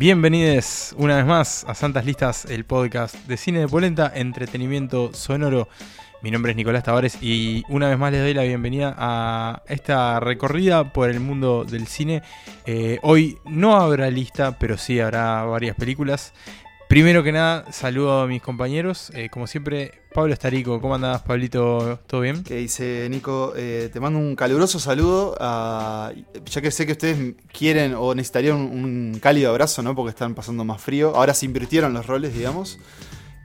Bienvenidos una vez más a Santas Listas, el podcast de cine de polenta, entretenimiento sonoro. Mi nombre es Nicolás Tavares y una vez más les doy la bienvenida a esta recorrida por el mundo del cine. Eh, hoy no habrá lista, pero sí habrá varias películas. Primero que nada, saludo a mis compañeros. Eh, como siempre, Pablo Estarico, ¿cómo andás, Pablito? ¿Todo bien? ¿Qué dice Nico? Eh, te mando un caluroso saludo, ya que sé que ustedes quieren o necesitarían un, cálido abrazo, ¿no? Porque están pasando más frío. Ahora se invirtieron los roles, digamos.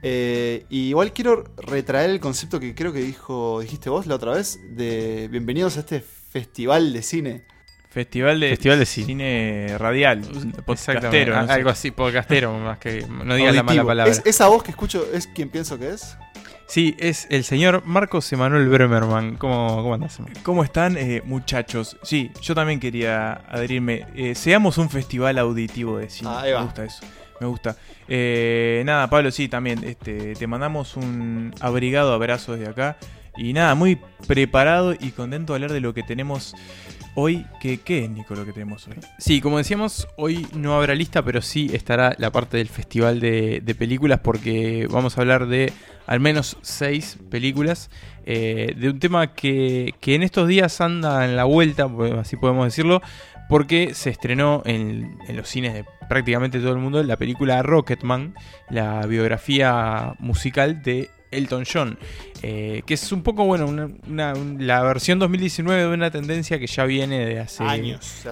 Eh, igual quiero retraer el concepto que creo que dijo, dijiste vos la otra vez, de bienvenidos a este festival de cine. Festival de, Festival de cine. radial, podcastero, no algo así, podcastero, más que no digas la mala palabra. ¿Es, ¿Esa voz que escucho es quien pienso que es? Sí, es el señor Marcos Emanuel Bremerman. ¿Cómo, cómo andás? ¿Cómo están, eh, muchachos? Sí, yo también quería adherirme. Eh, seamos un festival auditivo de cine. Me gusta eso. Me gusta. Eh, nada, Pablo, sí, también. Este, te mandamos un abrigado abrazo desde acá. Y nada, muy preparado y contento de hablar de lo que tenemos Hoy, ¿qué, ¿qué es, Nico, lo que tenemos hoy? Sí, como decíamos, hoy no habrá lista, pero sí estará la parte del festival de, películas, porque vamos a hablar de al menos seis películas, eh, de un tema que, en estos días anda en la vuelta, pues, así podemos decirlo, porque se estrenó en, en, los cines de prácticamente todo el mundo la película Rocketman, la biografía musical de Elton John. Eh, que es un poco, bueno, la versión 2019 de una tendencia que ya viene de hace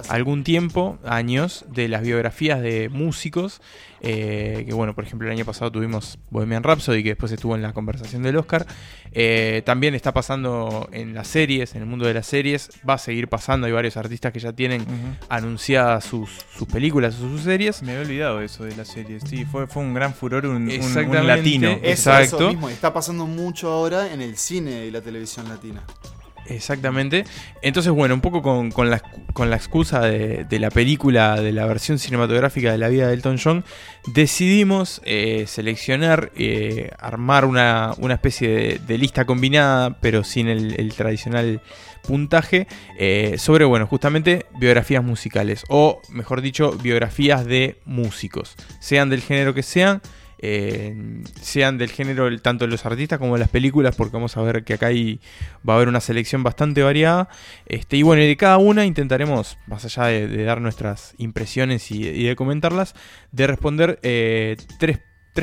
algún tiempo, años, de las biografías de músicos. Eh, que bueno, por ejemplo, el año pasado tuvimos Bohemian Rhapsody, que después estuvo en la conversación del Oscar. Eh, también está pasando en las series, en el mundo de las series. Va a seguir pasando, hay varios artistas que ya tienen anunciadas sus, películas o sus series. Me había olvidado eso de las series. Sí, fue, fue un gran furor, un, un latino. Exacto. mismo, está pasando mucho ahora en el cine y la televisión latina. Exactamente. Entonces, bueno, un poco con, la, excusa de, la película, de la versión cinematográfica de la vida de Elton John, decidimos eh, seleccionar, eh, armar una, especie de, lista combinada, pero sin el, tradicional puntaje, eh, sobre, bueno, justamente biografías musicales, o mejor dicho, biografías de músicos, sean del género que sean. Eh, sean del género tanto los artistas como las películas, porque vamos a ver que acá hay, va a haber una selección bastante variada. Este, y bueno, de cada una intentaremos, más allá de, dar nuestras impresiones y, de comentarlas, de responder eh, tres,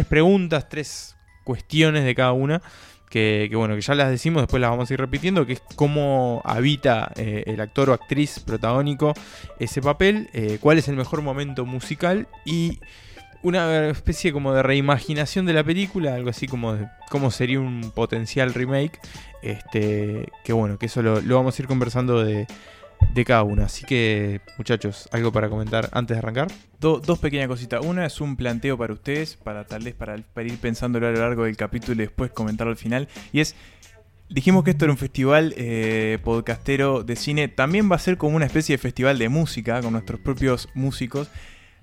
preguntas, tres cuestiones de cada una. Que, bueno, que ya las decimos, después las vamos a ir repitiendo, que es cómo habita eh, el actor o actriz protagónico ese papel, cuál es el mejor momento musical y una especie como de reimaginación de la película, algo así como de cómo sería un potencial remake. Este, que bueno, que eso lo, vamos a ir conversando de, cada una. Así que, muchachos, algo para comentar antes de arrancar. dos pequeñas cositas. Una es un planteo para ustedes, para tal vez para, ir pensándolo a lo largo del capítulo y después comentarlo al final. Y es. Dijimos que esto era un festival eh, podcastero de cine. También va a ser como una especie de festival de música, con nuestros propios músicos.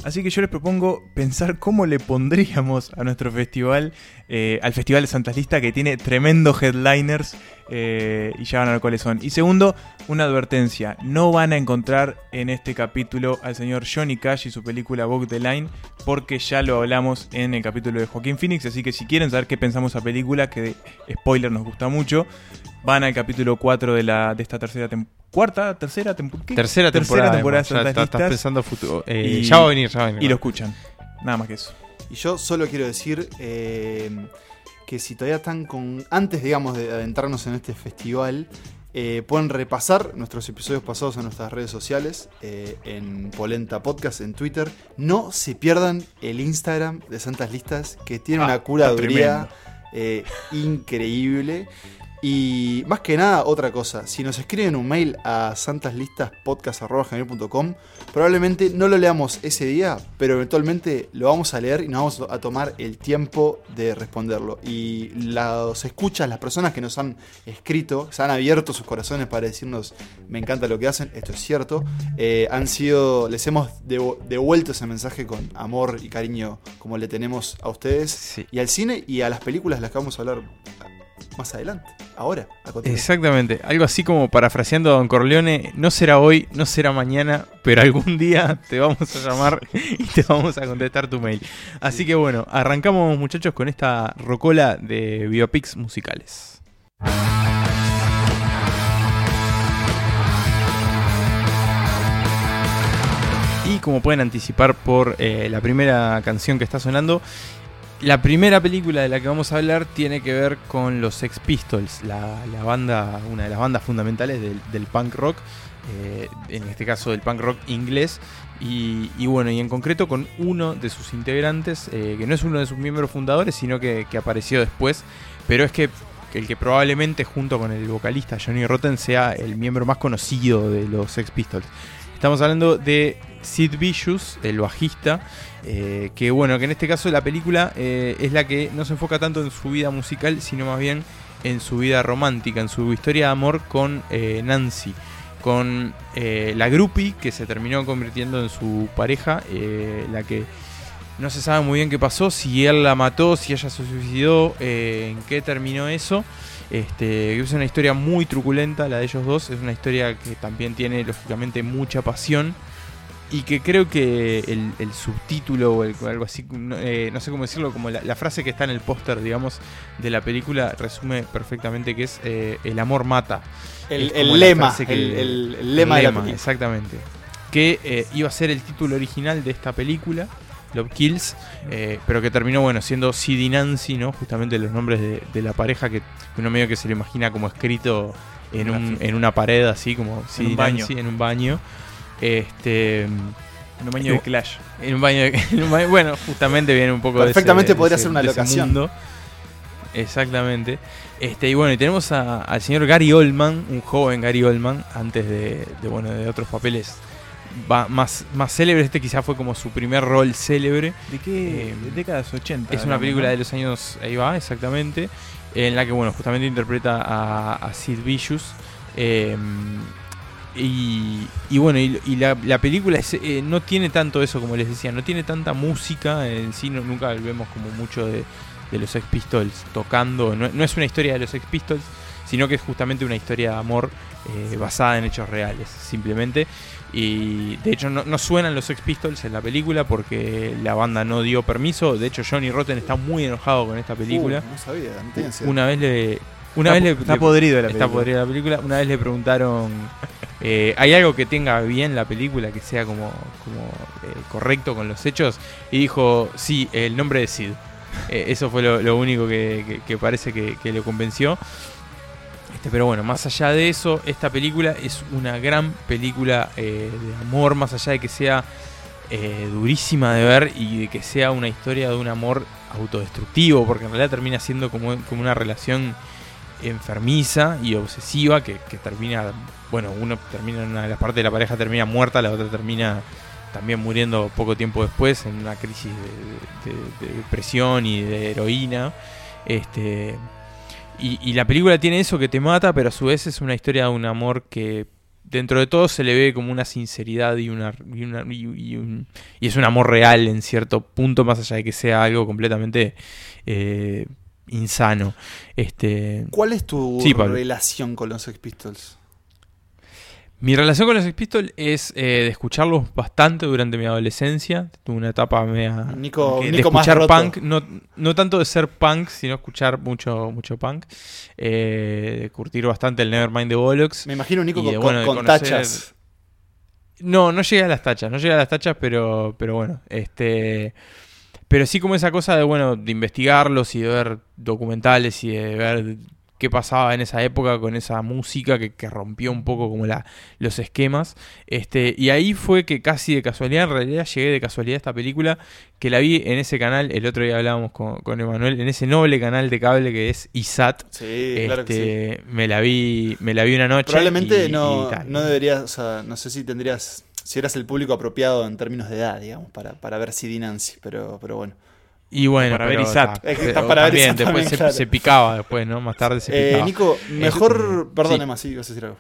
Así que yo les propongo pensar cómo le pondríamos a nuestro festival, eh, al Festival de Santas Lista, que tiene tremendos headliners eh, y ya van a ver cuáles son. Y segundo, una advertencia: no van a encontrar en este capítulo al señor Johnny Cash y su película Walk the Line, porque ya lo hablamos en el capítulo de Joaquín Phoenix. Así que si quieren saber qué pensamos esa película, que spoiler nos gusta mucho, van al capítulo 4 de, la, de esta tercera temporada cuarta, tercera, tercera temporada. temporada ya, estás pensando futuro. Eh, ya va a venir, ya va a venir. Y lo escuchan. Nada más que eso. Y yo solo quiero decir eh, que si todavía están con. Antes, digamos, de adentrarnos en este festival, eh, pueden repasar nuestros episodios pasados en nuestras redes sociales, en Polenta Podcast, en Twitter. No se pierdan el Instagram de Santas Listas, que tiene ah, una curaduría increíble. Y más que nada, otra cosa, si nos escriben un mail a santaslistaspodcast.com, probablemente no lo leamos ese día, pero eventualmente lo vamos a leer y nos vamos a tomar el tiempo de responderlo. Y los escuchas, las personas que nos han escrito, se han abierto sus corazones para decirnos, me encanta lo que hacen, esto es cierto, eh, han sido, les hemos devuelto ese mensaje con amor y cariño como le tenemos a ustedes y al cine y a las películas las que vamos a hablar más adelante, ahora, a continuación. Exactamente, algo así como parafraseando a Don Corleone, no será hoy, no será mañana, pero algún día te vamos a llamar y te vamos a contestar tu mail. Así que bueno, arrancamos muchachos con esta rocola de biopics musicales. Y como pueden anticipar por eh, la primera canción que está sonando, la primera película de la que vamos a hablar tiene que ver con los Sex Pistols, la, banda, una de las bandas fundamentales del, punk rock, eh, en este caso del punk rock inglés. Y, y bueno, y en concreto con uno de sus integrantes, eh, que no es uno de sus miembros fundadores, sino que, que apareció después, pero es que el que probablemente junto con el vocalista Johnny Rotten sea el miembro más conocido de los Sex Pistols. Estamos hablando de Sid Vicious, el bajista, eh, que bueno, que en este caso la película eh, es la que no se enfoca tanto en su vida musical, sino más bien en su vida romántica, en su historia de amor con eh, Nancy, con eh, la groupie que se terminó convirtiendo en su pareja, la que no se sabe muy bien qué pasó, si él la mató, si ella se suicidó, en qué terminó eso. Este, es una historia muy truculenta la de ellos dos, es una historia que también tiene lógicamente mucha pasión y que creo que el, el subtítulo o el- algo así, no, eh, no sé cómo decirlo, como la, la frase que está en el póster, digamos, de la película resume perfectamente que es eh, el amor mata. El, lema, que- el, lema de la película. Exactamente. Que eh, iba a ser el título original de esta película, Love Kills, pero que terminó, bueno, siendo Sid y Nancy, ¿no? Justamente los nombres de, de la pareja que uno medio que se lo imagina como escrito en, un- en una pared, así como Sid un y baño. Nancy en un baño. Este. En un baño de Clash. En un baño, de- en un baño- bueno, justamente viene un poco de ese- Perfectamente de podría ese- ser una de ese locación. Exactamente. Este, y bueno, y tenemos a- al señor Gary Oldman, un joven Gary Oldman, antes de, de, bueno, de otros papeles va- más, más célebres. Este quizá fue como su primer rol célebre. ¿De qué? Eh, de décadas 80. Es una película ¿no? de los años, ahí va, exactamente, en la que, bueno, justamente interpreta a, a Sid Vicious. eh, y, y bueno, y, y la, la película es, eh, no tiene tanto eso, como les decía, no tiene tanta música en sí, no- nunca vemos como mucho de, de los Sex Pistols tocando, no, no es una historia de los Sex Pistols, sino que es justamente una historia de amor eh, basada en hechos reales, simplemente. Y de hecho no, no suenan los Sex Pistols en la película porque la banda no dio permiso. De hecho Johnny Rotten está muy enojado con esta película. Uh, no sabía, no. Una vez le... Una está, vez le, está le- podrido la está película. podrida la película. Una vez le preguntaron, eh, ¿hay algo que tenga bien la película, que sea como, eh, correcto con los hechos? Y dijo, sí, el nombre de Sid. Eh, eso fue lo, único que, parece que, que lo convenció. Este, pero bueno, más allá de eso, esta película es una gran película de amor, más allá de que sea durísima de ver y de que sea una historia de un amor autodestructivo, porque en realidad termina siendo como una relación enfermiza y obsesiva que, que termina, bueno, uno termina una de las partes de la pareja termina muerta, la otra termina también muriendo poco tiempo después en una crisis de, de- de depresión y de heroína. Este, y, la película tiene eso que te mata, pero a su vez es una historia de un amor que dentro de todo se le ve como una sinceridad y una, y, una- y- y un- y es un amor real en cierto punto, más allá de que sea algo completamente eh, insano. Este, ¿Cuál es tu Sí, relación con los Sex Pistols? Mi relación con los Sex Pistols es eh, de escucharlos bastante durante mi adolescencia. Tuve una etapa media Nico, de Nico más escuchar punk, no, no tanto de ser punk, sino escuchar mucho, mucho punk. Eh, de curtir bastante el Nevermind de Bollocks. Me imagino Nico con, de, bueno, de con conocer- tachas. No, no llegué a las tachas, no llegué a las tachas, pero, pero bueno, este... Pero sí como esa cosa de, bueno, de investigarlos y de ver documentales y de ver qué pasaba en esa época con esa música que, que rompió un poco como la, los esquemas. Este, y ahí fue que casi de casualidad, en realidad llegué de casualidad a esta película, que la vi en ese canal, el otro día hablábamos con, con Emanuel, en ese noble canal de cable que es ISAT. Sí, claro que sí. Este, me la vi, me la vi una noche. Probablemente y- no, y no deberías, o sea, no sé si tendrías, si eras el público apropiado en términos de edad, digamos, para, para ver CD Nancy, pero, pero bueno. Y bueno, Para ver Isaac. Es que pero está para ver también, Isaac después también, se, claro. se picaba después, ¿no? Más tarde se Eh, picaba. Nico, mejor, Este, perdón sí. Emma, sí, ibas a decir algo.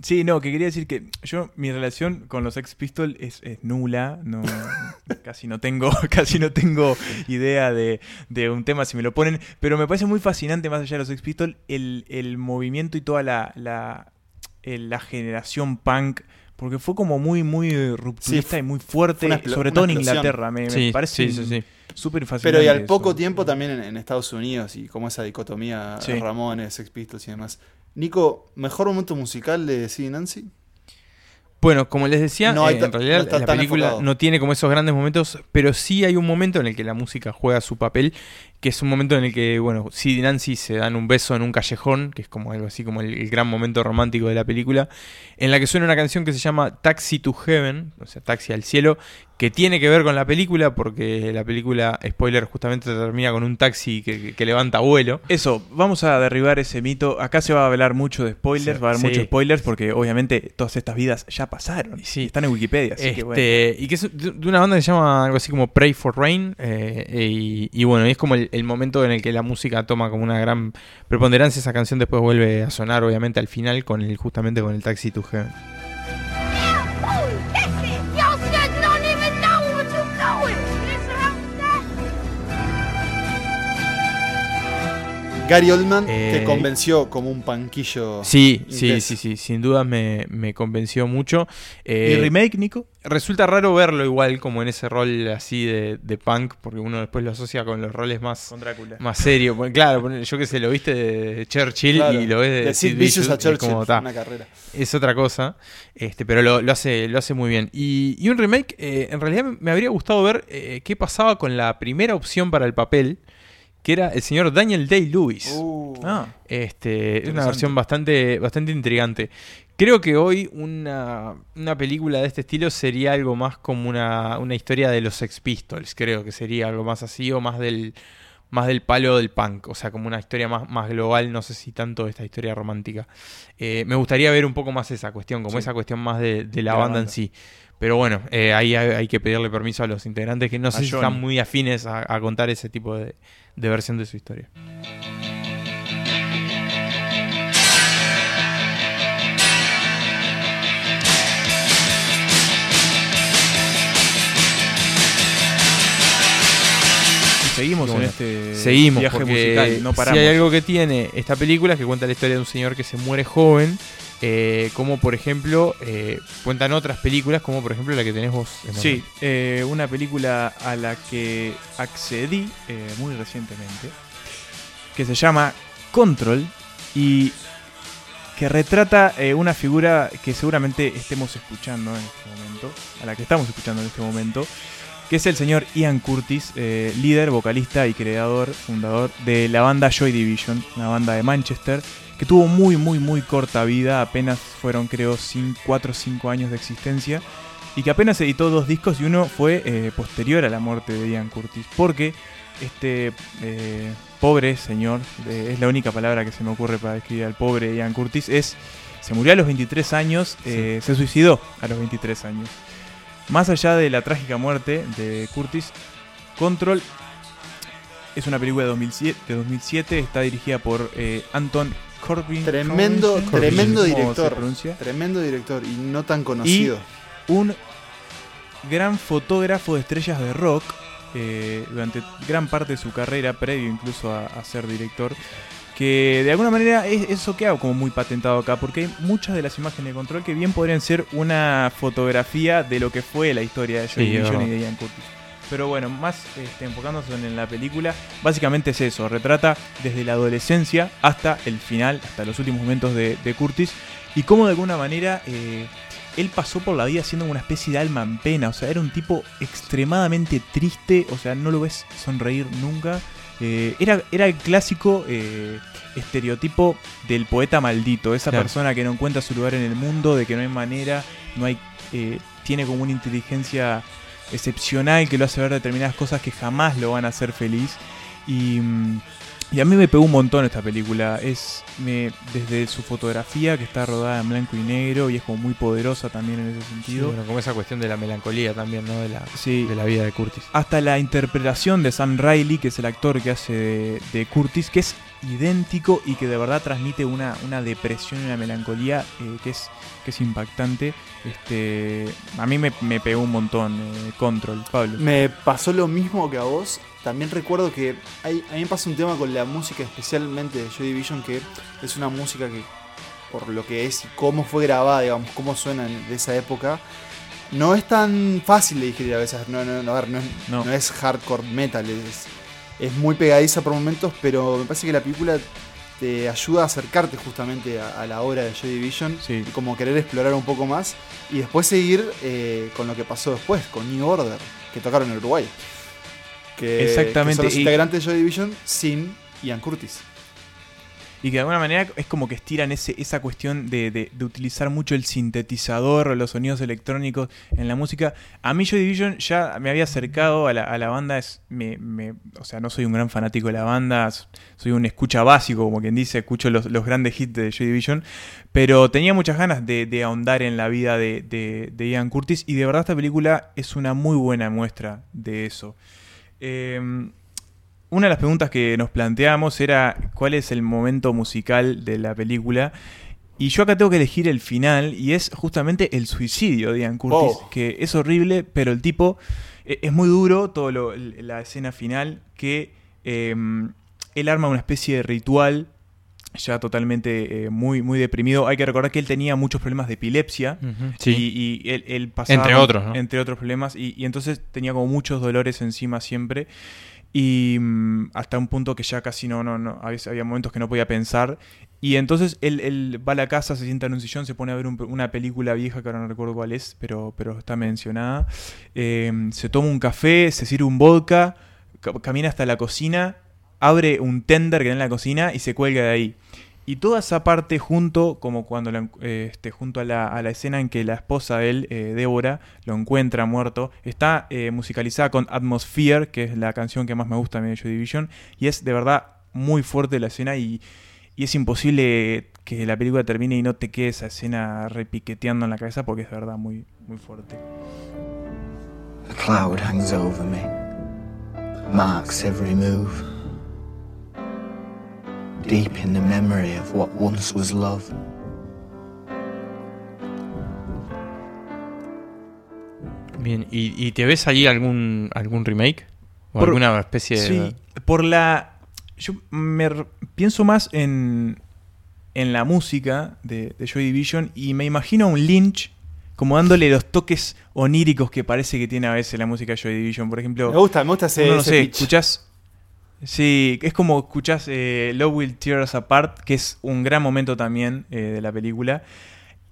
Sí, no, que quería decir que yo, mi relación con los Sex Pistols es, es nula, no, casi no tengo, casi no tengo idea de, de un tema si me lo ponen, pero me parece muy fascinante, más allá de los Sex Pistols, el, el movimiento y toda la, la generación punk, porque fue como muy, muy rupturista Sí, y muy fuerte, sobre todo en. Inglaterra, me, me Sí, parece sí, sí, sí. súper fascinante. Pero y al eso. poco tiempo también en, en Estados Unidos y como esa dicotomía Sí. Ramones, Sex Pistols y demás. Nico, ¿mejor momento musical de Sí Nancy? Bueno, como les decía, No eh, en realidad no la película enfocado. no tiene como esos grandes momentos, pero sí hay un momento en el que la música juega su papel, que es un momento en el que, bueno, Sid y Nancy se dan un beso en un callejón, que es como algo así como el, el gran momento romántico de la película, en la que suena una canción que se llama Taxi to Heaven, o sea, Taxi al cielo, que tiene que ver con la película, porque la película, spoiler, justamente termina con un taxi que, que- que levanta vuelo. Eso, vamos a derribar ese mito. Acá se va a hablar mucho de spoilers, Sí, va a haber sí. muchos spoilers porque obviamente todas estas vidas ya pasaron. Sí. Están en Wikipedia, así que Este, bueno. Y que es de de una banda que se llama algo así como Pray for Rain. eh, y, y bueno, es como el, el momento en el que la música toma como una gran preponderancia. Esa canción después vuelve a sonar, obviamente, al final, con el, justamente con el Taxi to Heaven. Gary Oldman Eh, te convenció como un panquillo. Sí, sí, inglés. sí, sí, sin duda me, me convenció mucho. Eh, ¿Y remake, Nico? Resulta raro verlo igual como en ese rol así de, de punk, porque uno después lo asocia con los roles más, más serios. Claro, yo que sé, lo viste de Churchill Claro, y lo ves de, de Sid Sid Vicious a Churchill, como, ta, una carrera. es otra cosa, este, pero lo, lo hace, lo hace muy bien. Y, y un remake, eh, en realidad me habría gustado ver eh, qué pasaba con la primera opción para el papel, que era el señor Daniel Day-Lewis. Uh, Ah, Este, es una versión bastante, bastante intrigante. Creo que hoy una, una película de este estilo sería algo más como una, una historia de los Sex Pistols. Creo que sería algo más así o más del, más del palo del punk. O sea, como una historia más, más global. No sé si tanto esta historia romántica. Eh, me gustaría ver un poco más esa cuestión, como Sí. esa cuestión más de, de la banda en sí. Pero bueno, eh, ahí hay, hay que pedirle permiso a los integrantes que no sé si están muy afines a, a contar ese tipo de, de versión de su historia. Seguimos en este Seguimos, viaje musical, no si hay algo que tiene esta película es que cuenta la historia de un señor que se muere joven, eh, como por ejemplo, eh, cuentan otras películas, como por ejemplo la que tenés vos. Emanuel. Sí, eh, una película a la que accedí muy recientemente, que se llama Control y que retrata eh, una figura que seguramente estemos escuchando en este momento, a la que estamos escuchando en este momento, que es el señor Ian Curtis, eh, líder, vocalista y creador, fundador de la banda Joy Division, una banda de Manchester, que tuvo muy, muy, muy corta vida, apenas fueron creo 4 o 5 años de existencia, y que apenas editó dos discos y uno fue eh, posterior a la muerte de Ian Curtis, porque este eh, pobre señor, es la única palabra que se me ocurre para describir al pobre Ian Curtis, es, se murió a los 23 años, se suicidó a los 23 años. Más allá de la trágica muerte de Curtis, Control es una película de 2007, de 2007 está dirigida por eh, Anton Corbin. Tremendo, Corbin, tremendo ¿cómo se director. Tremendo director y no tan conocido. un gran fotógrafo de estrellas de rock eh, durante gran parte de su carrera, previo incluso a, a ser director, que de alguna manera es eso queda como muy patentado acá, porque hay muchas de las imágenes de control que bien podrían ser una fotografía de lo que fue la historia de Joy Sí, y de Ian Curtis. Pero bueno, más este, enfocándose en la película, básicamente es eso, retrata desde la adolescencia hasta el final, hasta los últimos momentos de, de Curtis, y cómo de alguna manera eh, él pasó por la vida siendo una especie de alma en pena, o sea, era un tipo extremadamente triste, o sea, no lo ves sonreír nunca. Eh, era, era el clásico eh, estereotipo del poeta maldito, esa Claro. persona que no encuentra su lugar en el mundo, de que no hay manera, no hay, eh, tiene como una inteligencia excepcional que lo hace ver determinadas cosas que jamás lo van a hacer feliz. Y, mm, Y a mí me pegó un montón esta película. Es me, desde su fotografía, que está rodada en blanco y negro, y es como muy poderosa también en ese Sí, sentido. bueno, como esa cuestión de la melancolía también, ¿no? De la, Sí. de la vida de Curtis. hasta la interpretación de Sam Riley, que es el actor que hace de, de Curtis, que es idéntico y que de verdad transmite una, una depresión y una melancolía eh, que, es, que es impactante. Este, a mí me, me pegó un montón eh, Control, Pablo. Me pasó lo mismo que a vos. También recuerdo que hay, a mí me pasa un tema con la música, especialmente de Joy Division, que es una música que, por lo que es y cómo fue grabada, digamos, cómo suena en- de esa época, no es tan fácil de digerir a veces. No, no, no, a ver, no, es, No. no es hardcore metal, es, es muy pegadiza por momentos, pero me parece que la película te ayuda a acercarte justamente a, a la obra de Joy Division Sí. y como querer explorar un poco más y después seguir eh, con lo que pasó después, con New Order, que tocaron en Uruguay. Que, Exactamente, que son los y- integrantes de Joy Division sin Ian Curtis. Y que de alguna manera es como que estiran ese, esa cuestión de, de- utilizar mucho el sintetizador los sonidos electrónicos en la música. A mí Joy Division ya me había acercado a la, a la banda. Es, me, me- o sea, no soy un gran fanático de la banda. Soy un escucha básico, como quien dice. Escucho los, los grandes hits de Joy Division. Pero tenía muchas ganas de, de ahondar en la vida de, de- Ian Curtis. Y de verdad esta película es una muy buena muestra de eso. Eh, una de las preguntas que nos planteamos era cuál es el momento musical de la película. Y yo acá tengo que elegir el final, y es justamente el suicidio de Ian Curtis, Oh. que es horrible, pero el tipo eh, es muy duro, todo lo- la escena final, que eh, él arma una especie de ritual, ya totalmente eh, muy, muy deprimido. Hay que recordar que él tenía muchos problemas de epilepsia, Sí. y, y él, él pasaba Entre otros, ¿no? Entre otros problemas. Y, y entonces tenía como muchos dolores encima siempre. Y mm, hasta un punto que ya casi no, no, no. Había momentos que no podía pensar. Y entonces él, va a la casa, se sienta en un sillón, se pone a ver un- una película vieja que ahora no recuerdo cuál es, pero, pero está mencionada. Eh, se toma un café, se sirve un vodka, ca- camina hasta la cocina, abre un tender que está en la cocina y se cuelga de ahí. Y toda esa parte junto, como cuando la eh, este, junto a la, a la escena en que la esposa de él, eh, Débora, lo encuentra muerto, está eh, musicalizada con Atmosphere, que es la canción que más me gusta de Joy Division, y es de verdad muy fuerte la escena y, y es imposible que la película termine y no te quede esa escena repiqueteando en la cabeza porque es de verdad muy, muy fuerte. A cloud hangs over me, marks every move. Deep in the memory of what once was love. Bien, ¿y, y te ves allí algún, algún remake? ¿O Por- alguna especie de.? Sí, por la. Yo me pienso más en, en la música de, de Joy Division y me imagino a un Lynch como dándole los toques oníricos que parece que tiene a veces la música de Joy Division. Por ejemplo, Me gusta, me gusta ese, uno no ese sé, pitch. escuchás. Sí, es como escuchás eh, Love Will Tear Us Apart, que es un gran momento también eh, de la película.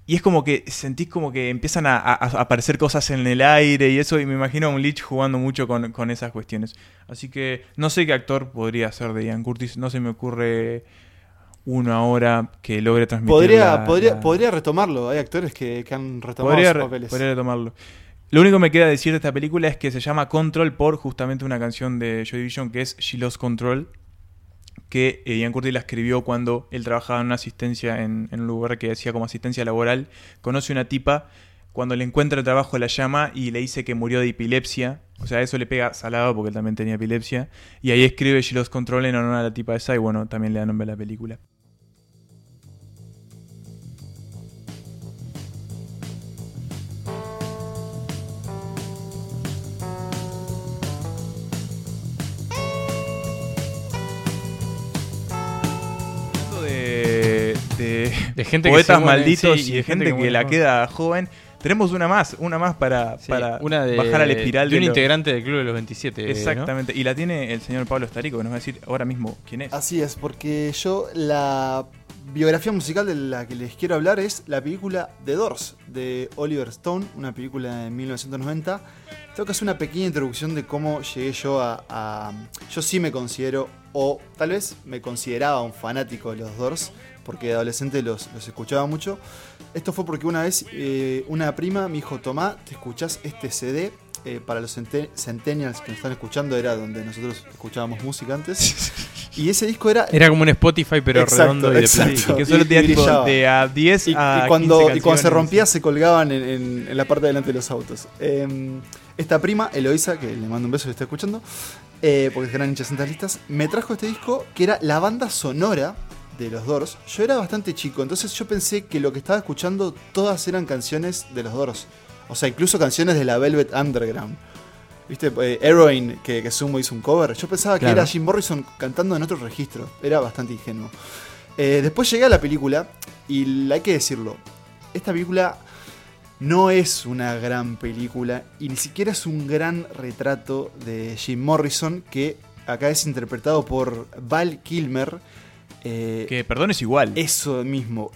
Y es como que sentís como que empiezan a, a- a aparecer cosas en el aire y eso, y me imagino a un Lich jugando mucho con, con esas cuestiones. Así que no sé qué actor podría ser de Ian Curtis, no se me ocurre uno ahora que logre transmitir. Podría, la- podría, la- podría retomarlo. Hay actores que, que han retomado podría, sus papeles. podría retomarlo. Lo único que me queda decir de esta película es que se llama Control por justamente una canción de Joy Division que es She Lost Control, que eh, Ian Curtis la escribió cuando él trabajaba en una asistencia en, un lugar que decía como asistencia laboral. Conoce una tipa, cuando le encuentra el trabajo la llama y le dice que murió de epilepsia. O sea, eso le pega salado porque él también tenía epilepsia. Y ahí escribe She Lost Control en honor a la tipa esa y bueno, también le da nombre a la película. De, de, De gente que poetas se muere, malditos sí, y de gente, que la queda joven. Tenemos una más, una más para, Sí, para una de, bajar al espiral de un lo- integrante del Club de los 27. ¿no? Exactamente. Y la tiene el señor Pablo Estarico, que nos va a decir ahora mismo quién es. Así es, porque yo la biografía musical de la que les quiero hablar es la película The Doors de Oliver Stone, una película de 1990. Tengo que hacer una pequeña introducción de cómo llegué yo a, a- Yo sí me considero, o tal vez me consideraba un fanático de los Doors, porque de adolescente los, los escuchaba mucho. Esto fue porque una vez eh, una prima me dijo, Tomá, ¿te escuchás este CD? Eh, para los cente- centennials que nos están escuchando era donde nosotros escuchábamos música antes. Y ese disco era. Era como un Spotify, pero Exacto, redondo y de plástico. Que solo brillaba. de a 10 Y, a y cuando, 15 y cuando se rompía se colgaban en, en- en la parte de delante de los autos. Eh, esta prima, Eloisa, que le mando un beso si está escuchando, eh, porque es gran hincha de listas, me trajo este disco que era la banda sonora de los Doors. Yo era bastante chico, entonces yo pensé que lo que estaba escuchando todas eran canciones de los Doors. O sea, incluso canciones de la Velvet Underground. ¿Viste? Eh, Heroin, que, que Sumo hizo un cover. Yo pensaba que era Jim Morrison cantando en otro registro. Era bastante ingenuo. Eh, después llegué a la película y hay que decirlo. Esta película no es una gran película y ni siquiera es un gran retrato de Jim Morrison que acá es interpretado por Val Kilmer. Eh, Que perdón es igual. eso mismo.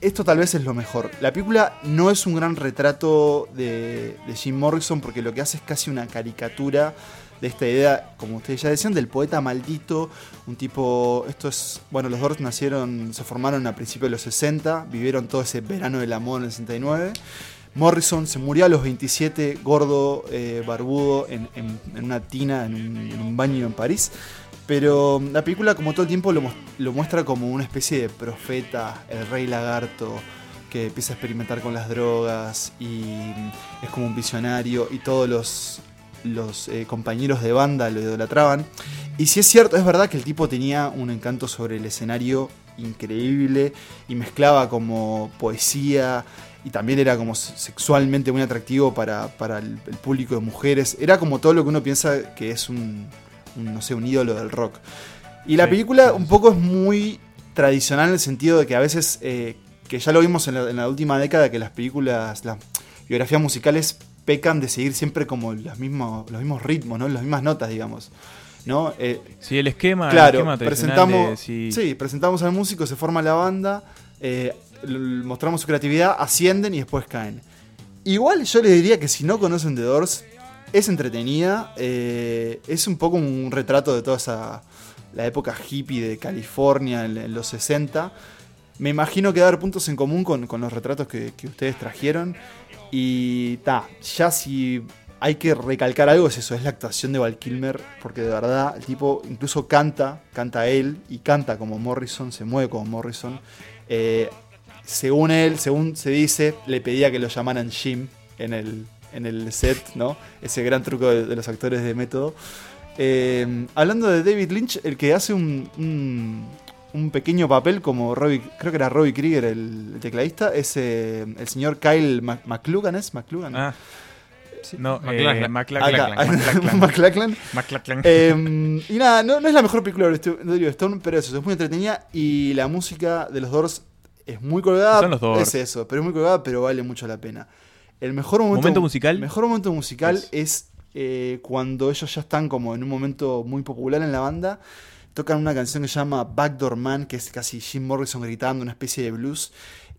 Esto tal vez es lo mejor. La película no es un gran retrato de, de Jim Morrison porque lo que hace es casi una caricatura de esta idea, como ustedes ya decían, del poeta maldito. Un tipo. Esto es. Bueno, los Doors nacieron, se formaron a principios de los 60, vivieron todo ese verano del amor en el 69. Morrison se murió a los 27, gordo, eh, barbudo, en, en- en una tina, en un, en un baño en París. Pero la película, como todo el tiempo, lo, muestra como una especie de profeta, el rey lagarto, que empieza a experimentar con las drogas y es como un visionario y todos los, eh, compañeros de banda lo idolatraban. Y si es cierto, es verdad que el tipo tenía un encanto sobre el escenario increíble y mezclaba como poesía y también era como se- sexualmente muy atractivo para, para el público de mujeres. Era como todo lo que uno piensa que es un, un, no sé, un ídolo del rock. Y la Sí, película sí, un poco es muy tradicional en el sentido de que a veces, eh, que ya lo vimos en la, en la última década, que las películas, las biografías musicales pecan de seguir siempre como los mismos, los mismos ritmos, ¿no? las mismas notas, digamos. ¿no? Eh, Sí, el esquema, el claro, esquema tradicional presentamos, de- sí. sí, presentamos al músico, se forma la banda, eh, mostramos su creatividad, ascienden y después caen. Igual yo les diría que si no conocen The Doors, es entretenida, eh, es un poco un retrato de toda esa la época hippie de California en, los 60. Me imagino que haber puntos en común con, con los retratos que, que ustedes trajeron. Y ta, ya si hay que recalcar algo es eso, es la actuación de Val Kilmer, porque de verdad el tipo incluso canta, canta él y canta como Morrison, se mueve como Morrison. Eh, según él, según se dice, le pedía que lo llamaran Jim en el, en el set, ¿no? Ese gran truco de, de los actores de método. Eh, hablando de David Lynch, el que hace un, un, un pequeño papel como Robbie, creo que era Robbie Krieger, el, el tecladista, es eh, el señor Kyle McLuhan, ¿es? McLuhan. Ah, no, McLachlan. eh, McLachlan. Eh, y nada, no, no es la mejor película de Stu- de Oliver Stone, pero eso, es muy entretenida y la música de los Doors es muy colgada. Son los Doors. Es eso, pero es muy colgada, pero vale mucho la pena. El mejor momento, ¿Momento musical? El mejor momento musical Es. es, eh, cuando ellos ya están como en un momento muy popular en la banda. Tocan una canción que se llama Backdoor Man, que es casi Jim Morrison gritando, una especie de blues.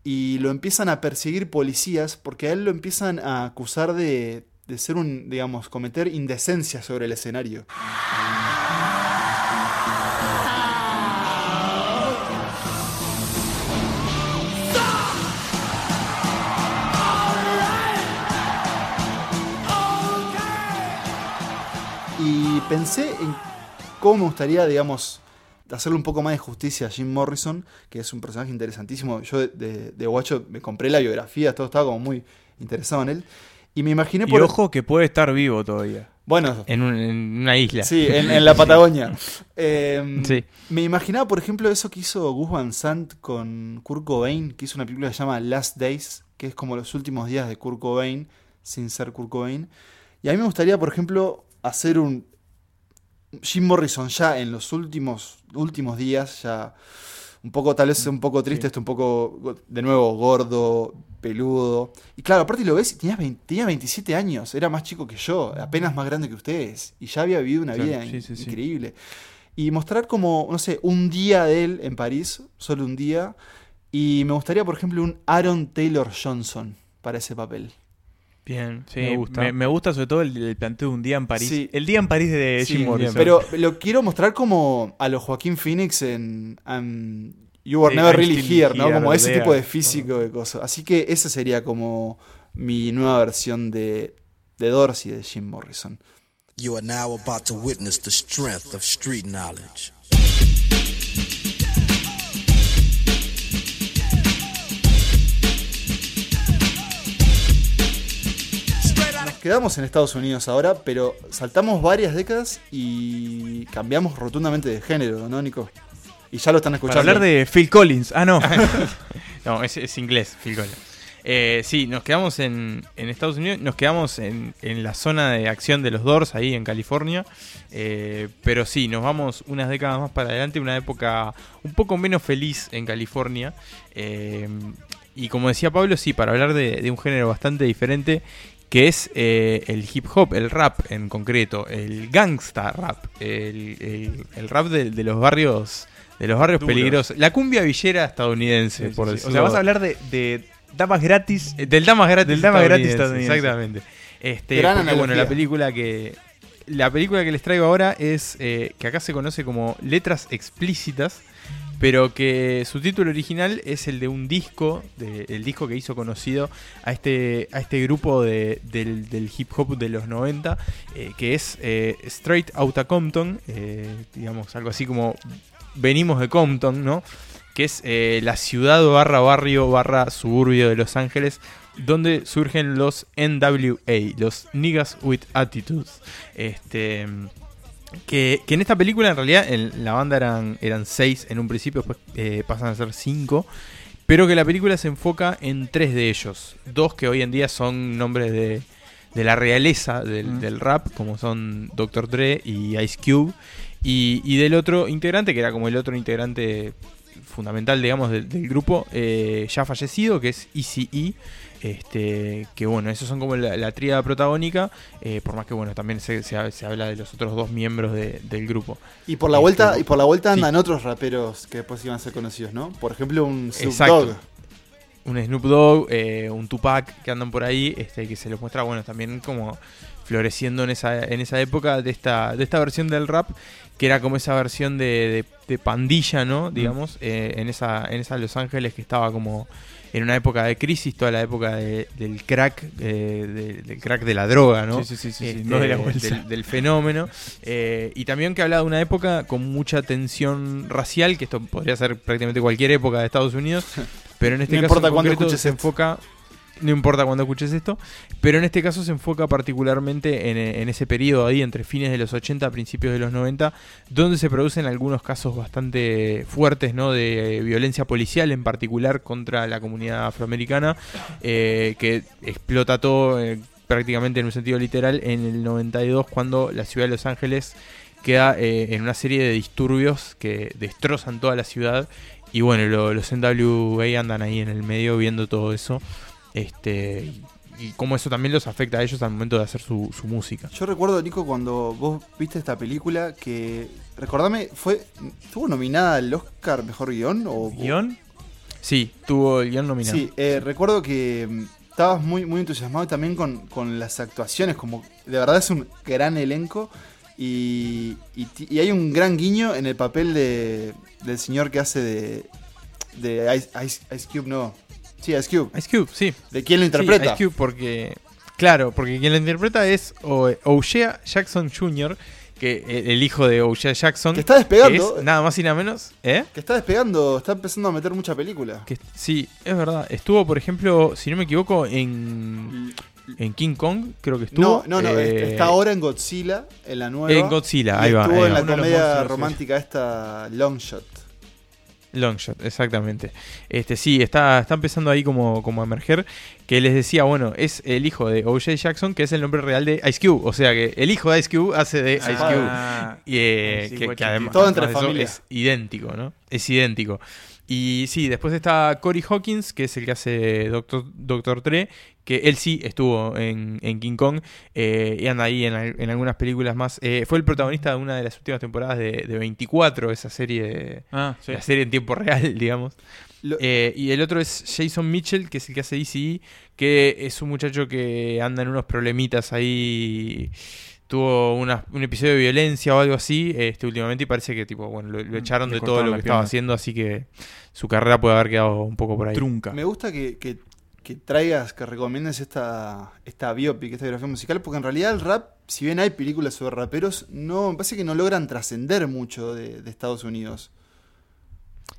Y lo empiezan a perseguir policías porque a él lo empiezan a acusar de, de ser un, digamos, cometer indecencia sobre el escenario. Pensé en cómo me gustaría, digamos, hacerle un poco más de justicia a Jim Morrison, que es un personaje interesantísimo. Yo de, de, de guacho me compré la biografía, todo estaba como muy interesado en él. Y me imaginé Y por... ojo que puede estar vivo todavía. Bueno, En, un- en una isla. sí, en, en la Patagonia. Eh, Sí. Me imaginaba, por ejemplo, eso que hizo Gus Van Sant con Kurt Cobain, que hizo una película que se llama Last Days, que es como los últimos días de Kurt Cobain, sin ser Kurt Cobain. Y a mí me gustaría, por ejemplo, hacer un Jim Morrison ya en los últimos, últimos días, ya un poco, tal vez un poco triste, Sí. esto un poco, de nuevo, gordo, peludo. Y claro, aparte lo ves 20 tenía 27 años, era más chico que yo, apenas más grande que ustedes. Y ya había vivido una Claro, vida sí, in- sí, sí. increíble. Y mostrar como, no sé, un día de él en París, solo un día. Y me gustaría, por ejemplo, un Aaron Taylor Johnson para ese papel. Bien, Sí, me gusta. Me, me gusta sobre todo el, el planteo de un día en París. Sí. El día en París de Sí, Jim Morrison. Pero lo quiero mostrar como a los Joaquín Phoenix en um, You Were Never I'm Really Here, ¿no? Here, Como ese tipo de físico de cosas. Así que esa sería como mi nueva versión de, de Doors y de Jim Morrison. You are now about to witness the strength of street knowledge. Quedamos en Estados Unidos ahora, pero saltamos varias décadas y cambiamos rotundamente de género, ¿no, Nico? Y ya lo están Para escuchando. hablar de Phil Collins. Ah, no. No, es, es inglés, Phil Collins. Eh, sí, nos quedamos en, en Estados Unidos, nos quedamos en, en la zona de acción de los Doors, ahí en California. Eh, pero sí, nos vamos unas décadas más para adelante, una época un poco menos feliz en California. Eh, y como decía Pablo, sí, para hablar de, de un género bastante diferente, que es eh, el hip hop, el rap en concreto, el gangsta rap, el, el- el rap de, de los barrios. De los barrios Duros. peligrosos. La cumbia villera estadounidense, Sí, sí, por sí. O decirlo sea, vas a hablar de, de damas gratis. eh, Del Damas Gratis. Del Damas Gratis estadounidense. Exactamente. Este, Gran porque, bueno, la película que. La película que les traigo ahora es. eh, que acá se conoce como Letras Explícitas. Pero que su título original es el de un disco. el disco que hizo conocido a este, a este grupo de- del, del hip hop de los 90. eh, que es eh, Straight Outta Compton. eh, digamos, algo así como. Venimos de Compton, ¿no? que es eh, la ciudad barra barrio barra suburbio de Los Ángeles, donde surgen los NWA, los Niggas with Attitudes. Este, que, que en esta película en realidad en la banda eran, eran seis en un principio, después eh, pasan a ser cinco. Pero que la película se enfoca en tres de ellos. Dos que hoy en día son nombres de, de la realeza del, Mm. del rap, como son Dr. Dre y Ice Cube. Y, y del otro integrante, que era como el otro integrante fundamental, digamos, del, del grupo, eh, ya fallecido, que es ECE. Este, que bueno, esos son como la, la tríada protagónica, eh, por más que bueno, también se, se ha- se habla de los otros dos miembros de- del grupo. Y por la Este, vuelta, y por la vuelta sí. andan otros raperos que después iban a ser conocidos, ¿no? Por ejemplo, un Snoop. Dogg. un Snoop Dogg, eh, un Tupac que andan por ahí, este, que se los muestra, bueno, también como floreciendo en esa, en esa época de esta, de esta versión del rap, que era como esa versión de, de- de pandilla, ¿no? Digamos, eh, en, esa, en esa Los Ángeles que estaba como en una época de crisis, toda la época de- del crack, eh, de- del crack de la droga, ¿no? Sí, sí, sí, Este, no de la bolsa. del, del fenómeno. Eh, y también que habla de una época con mucha tensión racial, que esto podría ser prácticamente cualquier época de Estados Unidos, pero en este No caso importa en concreto se enfoca... No importa cuándo escuches esto, pero en este caso se enfoca particularmente en, en ese periodo ahí, entre fines de los 80 a principios de los 90, donde se producen algunos casos bastante fuertes ¿no? de violencia policial, en particular contra la comunidad afroamericana, eh, que explota todo eh, prácticamente en un sentido literal en el 92 cuando la ciudad de Los Ángeles queda eh, en una serie de disturbios que destrozan toda la ciudad y bueno, lo- los NWA andan ahí en el medio viendo todo eso este y, cómo eso también los afecta a ellos al momento de hacer su, su música. Yo recuerdo, Nico, cuando vos viste esta película que. Recordame, fue. ¿Estuvo nominada al Oscar Mejor Guión? O, ¿Guión? Sí, tuvo el guion nominado. Sí, eh, recuerdo que mm, estabas muy, muy entusiasmado también con, con las actuaciones, como de verdad es un gran elenco y, y hay un gran guiño en el papel de, del señor que hace de, de Ice, Ice- Ice Cube, no. Sí, Ice Cube. Ice Cube, sí. ¿De quién lo interpreta? Sí, Ice Cube porque... Claro, porque quien lo interpreta es O'Shea Jackson Jr., que el, el hijo de O'Shea Jackson. Que está despegando. que es nada más y nada menos. ¿Eh? Que está despegando, está empezando a meter mucha película. Que, sí, es verdad. Estuvo, por ejemplo, si no me equivoco, en, en King Kong, creo que estuvo. No, no, no, eh, está ahora en Godzilla, en la nueva. En Godzilla, ahí va. Estuvo ahí en la comedia romántica esta Longshot. Longshot, exactamente. Este sí, está, está empezando ahí como, como a emerger. Que les decía, bueno, es el hijo de O.J. Jackson, que es el nombre real de Ice Cube. O sea que el hijo de Ice Cube hace de Ice Cube. Ah, Y, eh, Sí, que, que además Todo entre además de eso familia. es idéntico, ¿no? Es idéntico. Y sí, después está Cory Hawkins, que es el que hace Doctor, Doctor Dre, que él sí estuvo en, en King Kong eh, y anda ahí en, en algunas películas más. Eh, fue el protagonista de una de las últimas temporadas de, de 24, esa serie, Ah, sí. la serie en tiempo real, digamos. Lo- Eh, y el otro es Jason Mitchell, que es el que hace DCE, que es un muchacho que anda en unos problemitas ahí. Tuvo una- un episodio de violencia o algo así este últimamente y parece que tipo bueno lo, lo echaron Le de todo lo que estaba haciendo, así que su carrera puede haber quedado un poco por ahí. Trunca. Me gusta que, que- que traigas, que recomiendes esta, esta biopic, esta biografía musical, porque en realidad el rap, si bien hay películas sobre raperos, no, me parece que no logran trascender mucho de, de Estados Unidos.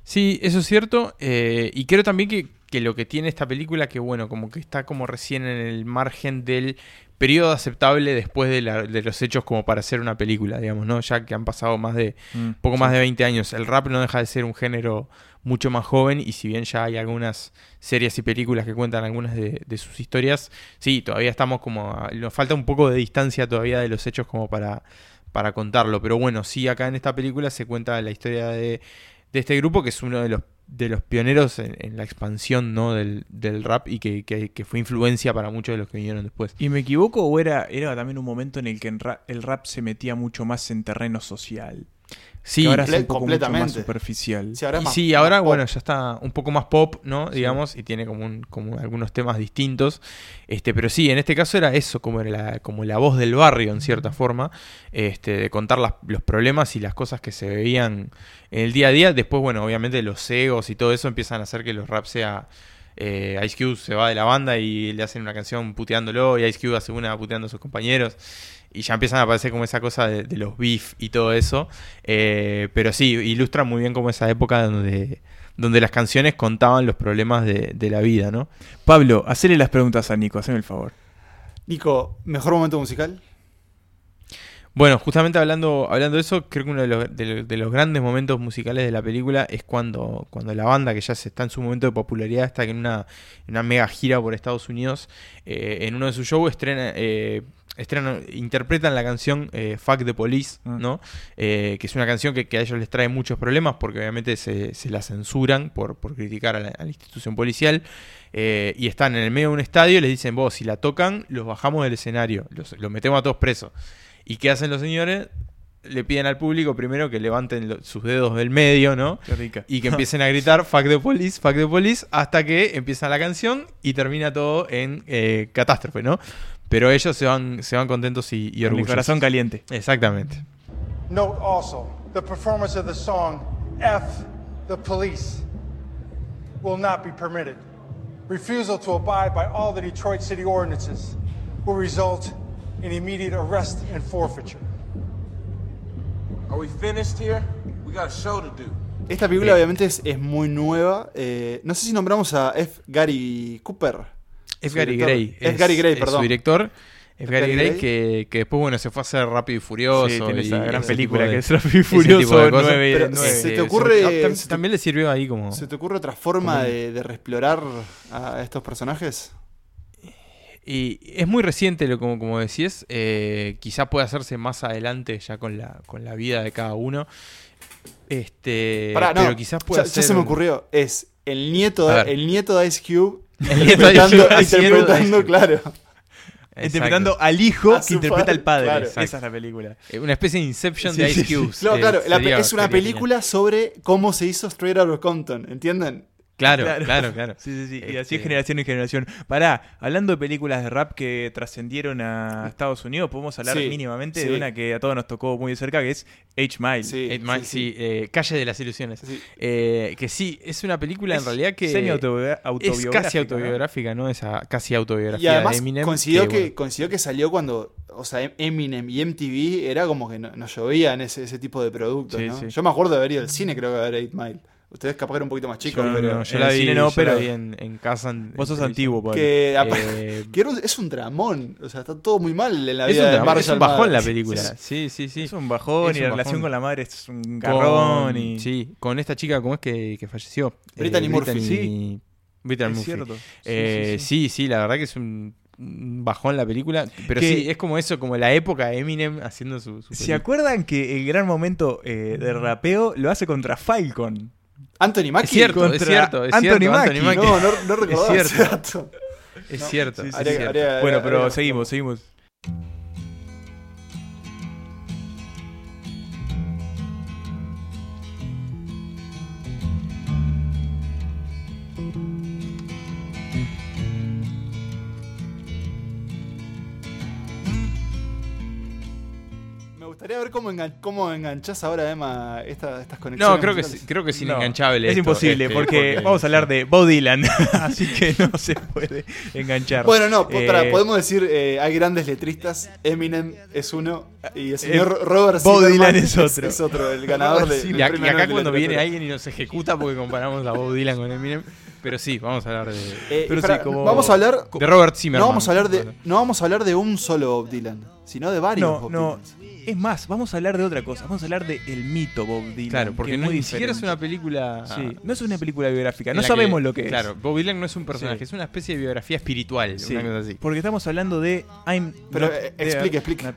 Sí, eso es cierto. eh, y creo también que, que lo que tiene esta película, que bueno, como que está como recién en el margen del periodo aceptable después de, la- de los hechos como para hacer una película, digamos, ¿no? Ya que han pasado más de Mm, poco más de 20 años. El rap no deja de ser un género mucho más joven y si bien ya hay algunas series y películas que cuentan algunas de, de sus historias, sí, todavía estamos como... a- nos falta un poco de distancia todavía de los hechos como para, para contarlo. Pero bueno, sí, acá en esta película se cuenta la historia de, de este grupo que es uno de los de los pioneros en, la expansión ¿no? del, del rap y que, que- fue influencia para muchos de los que vinieron después. ¿Y me equivoco o era, era también un momento en el que el rap se metía mucho más en terreno social? Sí, que ahora es un poco mucho más superficial. Sí, ahora es Y más- sí, más ahora pop. bueno, ya está un poco más pop, ¿no? Digamos, y tiene como, un, como algunos temas distintos. Este, pero sí, en este caso era eso, como era la, como la voz del barrio, en cierta forma, este, de contar las- los problemas y las cosas que se veían en el día a día. Después, bueno, obviamente los egos y todo eso empiezan a hacer que los rap sea. eh, Ice Cube se va de la banda y le hacen una canción puteándolo, y Ice Cube hace una puteando a sus compañeros. Y ya empiezan a aparecer como esa cosa de, de los beef y todo eso. Eh, pero sí, ilustra muy bien como esa época donde, donde las canciones contaban los problemas de, de la vida, ¿no? Pablo, hacele las preguntas a Nico, haceme el favor. Nico, ¿mejor momento musical? Bueno, justamente hablando, hablando de eso, creo que uno de los, de los- de los grandes momentos musicales de la película es cuando, cuando la banda, que ya se está en su momento de popularidad, está en una, en una mega gira por Estados Unidos, eh, en uno de sus shows estrena, eh, estrenan- interpretan la canción eh, Fuck the Police, Ah. ¿no? Eh, que es una canción que, que a ellos les trae muchos problemas porque obviamente se, se la censuran por, por criticar a la, a la institución policial. eh, y están en el medio de un estadio y les dicen, vos, si la tocan, los bajamos del escenario, los, los metemos a todos presos. ¿Y qué hacen los señores? Le piden al público primero que levanten lo- sus dedos del medio, ¿no? Qué rica. Y que empiecen a gritar fuck the police, fuck the police, hasta que empieza la canción y termina todo en eh, catástrofe, ¿no? Pero ellos se van, se van contentos y, y Con el orgullosos. corazón caliente. Exactamente. Note also the performance of the song F the Police will not be permitted. Refusal to abide by all the Detroit city ordinances will result in immediate arrest and forfeiture. Are we finished here? We got a show to do. Esta película obviamente es, es muy nueva. eh, no sé si nombramos a F. Gary Cooper. Es Gary director. Gray. Es Gary Gray, es perdón. Su director. Es Gary Gray, Gray. que, que después, bueno, se fue a hacer Rápido y Furioso. Sí, tiene y esa gran película de- que es Rápido y Furioso de cosas. 9. Pero nueve. se te ocurre- se- también le sirvió ahí como... ¿Se te ocurre otra forma de, de reexplorar a estos personajes? Y es muy reciente, lo, como, como decías. eh, quizá puede hacerse más adelante ya con la, con la vida de cada uno. Este, Pará, no, pero quizás pueda ya, ya se me ocurrió. Es el nieto, de, el nieto de Ice Cube Interpretando, interpretando, claro. Interpretando al hijo A que interpreta padre, al padre. claro. Esa es la película. Eh, Una especie de Inception Sí, de Ice sí, Cube. No, claro, la pe- sería- es una película sobre cómo se hizo Straight Outta Compton, ¿entienden? Claro, claro, claro. Sí, sí, sí. Y así Este- es generación en generación. Pará, hablando de películas de rap que trascendieron a Estados Unidos, podemos hablar Sí, mínimamente sí. de una que a todos nos tocó muy de cerca, que es H. Mile. Sí. Eight Mile, sí, eh, Calle de las Ilusiones. Sí. Eh, que sí, es una película en realidad que semi-autobiogra- es casi autobiográfica, ¿no? Esa casi autobiografía Y además de Eminem. coincidió, que, bueno, coincidió que salió cuando, o sea, Eminem y MTV era como que no, no llovían ese, ese tipo de productos, Sí, ¿no? sí. Yo me acuerdo de haber ido al cine, creo que a ver 8 Mile. Ustedes capaz que eran un poquito más chicos, Yo pero... no, yo en la el vi, cine no, yo la pero- vi en, en casa. en- Vos sos en antiguo, Pablo. que, Eh, que es un dramón, o sea, está todo muy mal en la es vida un, de Marshall es un bajón la película. Sí, Sí, sí. Es un bajón Es y un la relación con la madre es un garrón Con- y... Sí, con esta chica, ¿cómo es que, que falleció? Brittany Murphy. Sí. Brittany Es Murphy. cierto. Sí, Eh, sí, sí. sí, sí, la verdad que es un bajón la película. Pero Que- sí, es como eso, como la época de Eminem haciendo su. su ¿Se acuerdan que el gran momento eh, de rapeo lo hace contra Falcon? Anthony Mackie. Es cierto, contra es cierto, es Anthony cierto. Mackie. Anthony Mackie. No, no, no recordaba Es ese cierto. dato. Es No. cierto. Sí, es sí, Haría- cierto. haría- Bueno, haría- pero haría- seguimos, seguimos. Gustaría ver cómo, engan- cómo enganchás ahora, Emma, esta- estas conexiones. No, creo que, musicales. sí- creo que es No, inenganchable. Es imposible, este, porque, vamos a hablar de Bob Dylan, así que no se puede enganchar. Bueno, no, po- Eh, podemos decir, eh, hay grandes letristas, Eminem es uno y el señor Eh, Robert Bob Dylan es otro. Es, otro, el ganador de, Y, acá cuando viene alguien y nos ejecuta porque comparamos a Bob Dylan con Eminem. Pero sí, vamos a hablar de, Eh, Pero espera, sí, como- Vamos a hablar. de Robert Zimmerman. No vamos a hablar de, no vamos a hablar de un solo Bob Dylan, sino de varios No, Bob no. Dylans. Es más, vamos a hablar de otra cosa. Vamos a hablar del mito Bob Dylan. Claro, que porque no, ni siquiera es una película. Sí, no es una película biográfica. No sabemos lo que es. Claro, Bob Dylan no es un personaje, Sí. es una especie de biografía espiritual, Sí, una cosa así. porque estamos hablando de I'm Pero, Not eh, There. explique, explique.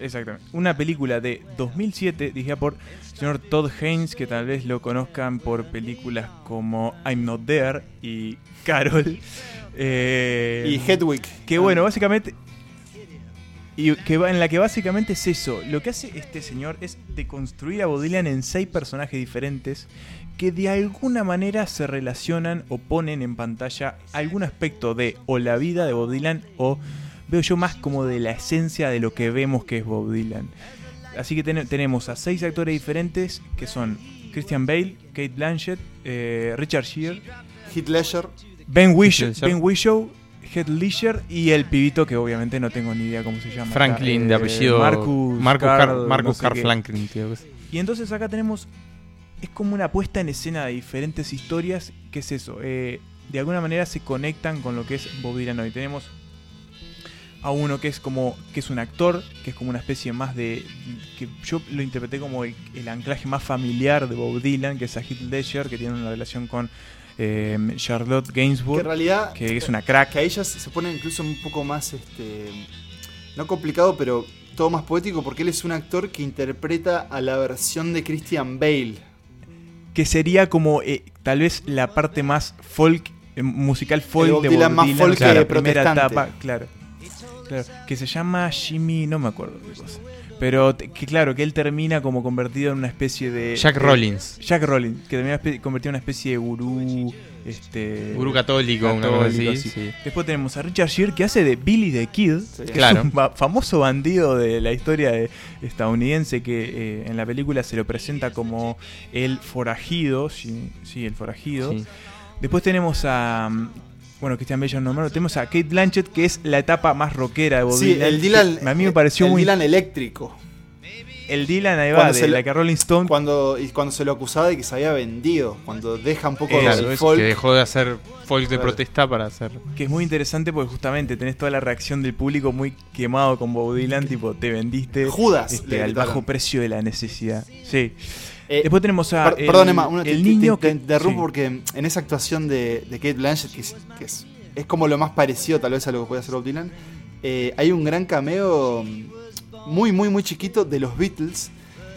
Exactamente. Una película de 2007 dirigida por el señor Todd Haynes, que tal vez lo conozcan por películas como I'm Not There y Carol. Eh, Y Hedwig. que bueno, básicamente. Y que va, en la que básicamente es eso. Lo que hace este señor es deconstruir a Bob Dylan en seis personajes diferentes que de alguna manera se relacionan o ponen en pantalla algún aspecto de o la vida de Bob Dylan o veo yo más como de la esencia de lo que vemos que es Bob Dylan. Así que ten- tenemos a seis actores diferentes que son Christian Bale, Kate Blanchett, eh, Richard Gere, Heath Ledger. Ben Whishaw, Heath Ledger y el pibito que obviamente no tengo ni idea cómo se llama. Franklin, acá, de eh, apellido. Marcus, Marcus Carl, Carl, Marcus no sé Carl qué. Franklin, tío. Y entonces acá tenemos. Es como una puesta en escena de diferentes historias. ¿Qué es eso? Eh, de alguna manera se conectan con lo que es Bob Dylan hoy. Tenemos a uno que es como. que es un actor, que es como una especie más de. que yo lo interpreté como el, el anclaje más familiar de Bob Dylan, que es a Heath Ledger, que tiene una relación con eh, Charlotte Que en Gainsbourg, realidad. que es una crack. Que ahí ya se pone incluso un poco más. este No complicado, pero todo más poético porque él es un actor que interpreta a la versión de Christian Bale. que sería como eh, tal vez la parte más folk, eh, musical folk Bob de Dylan Bob más Dylan, folk o sea, la que primera protestante. etapa, claro. Claro, que se llama Jimmy, no me acuerdo qué cosa. Pero te- que claro, que él termina como convertido en una especie de Jack Rollins. Jack Rollins, que termina convertido en una especie de gurú este Gurú católico, una cosa católico, así. sí. sí. Después tenemos a Richard Gere que hace de Billy the Kid, que Claro. es un ba- famoso bandido de la historia de- estadounidense que eh, en la película se lo presenta como el forajido, sí, sí, el forajido. Sí. Después tenemos a bueno, Christian Bale ya nombrado, tenemos a Kate Blanchett que es la etapa más rockera de Bob Sí, Dylan, el Dylan. que a mí me pareció el muy Dylan eléctrico. el Dylan ahí va de se la que Rolling Stone Cuando, y cuando se lo acusaba de que se había vendido. Cuando deja un poco Eh, es folk. que dejó de hacer folk de protesta para hacer. que es muy interesante porque justamente tenés toda la reacción del público muy quemado con Bob Dylan, tipo te vendiste Judas. este, al bajo precio de la necesidad. Sí. Eh, Después tenemos a Per- el, perdón, Emma, una- el te- niño te, te que interrumpo sí. porque en esa actuación de, de Kate Blanchett, que, es, que es, es como lo más parecido tal vez a lo que puede hacer Bob Dylan, eh, hay un gran cameo muy, muy, muy chiquito de los Beatles,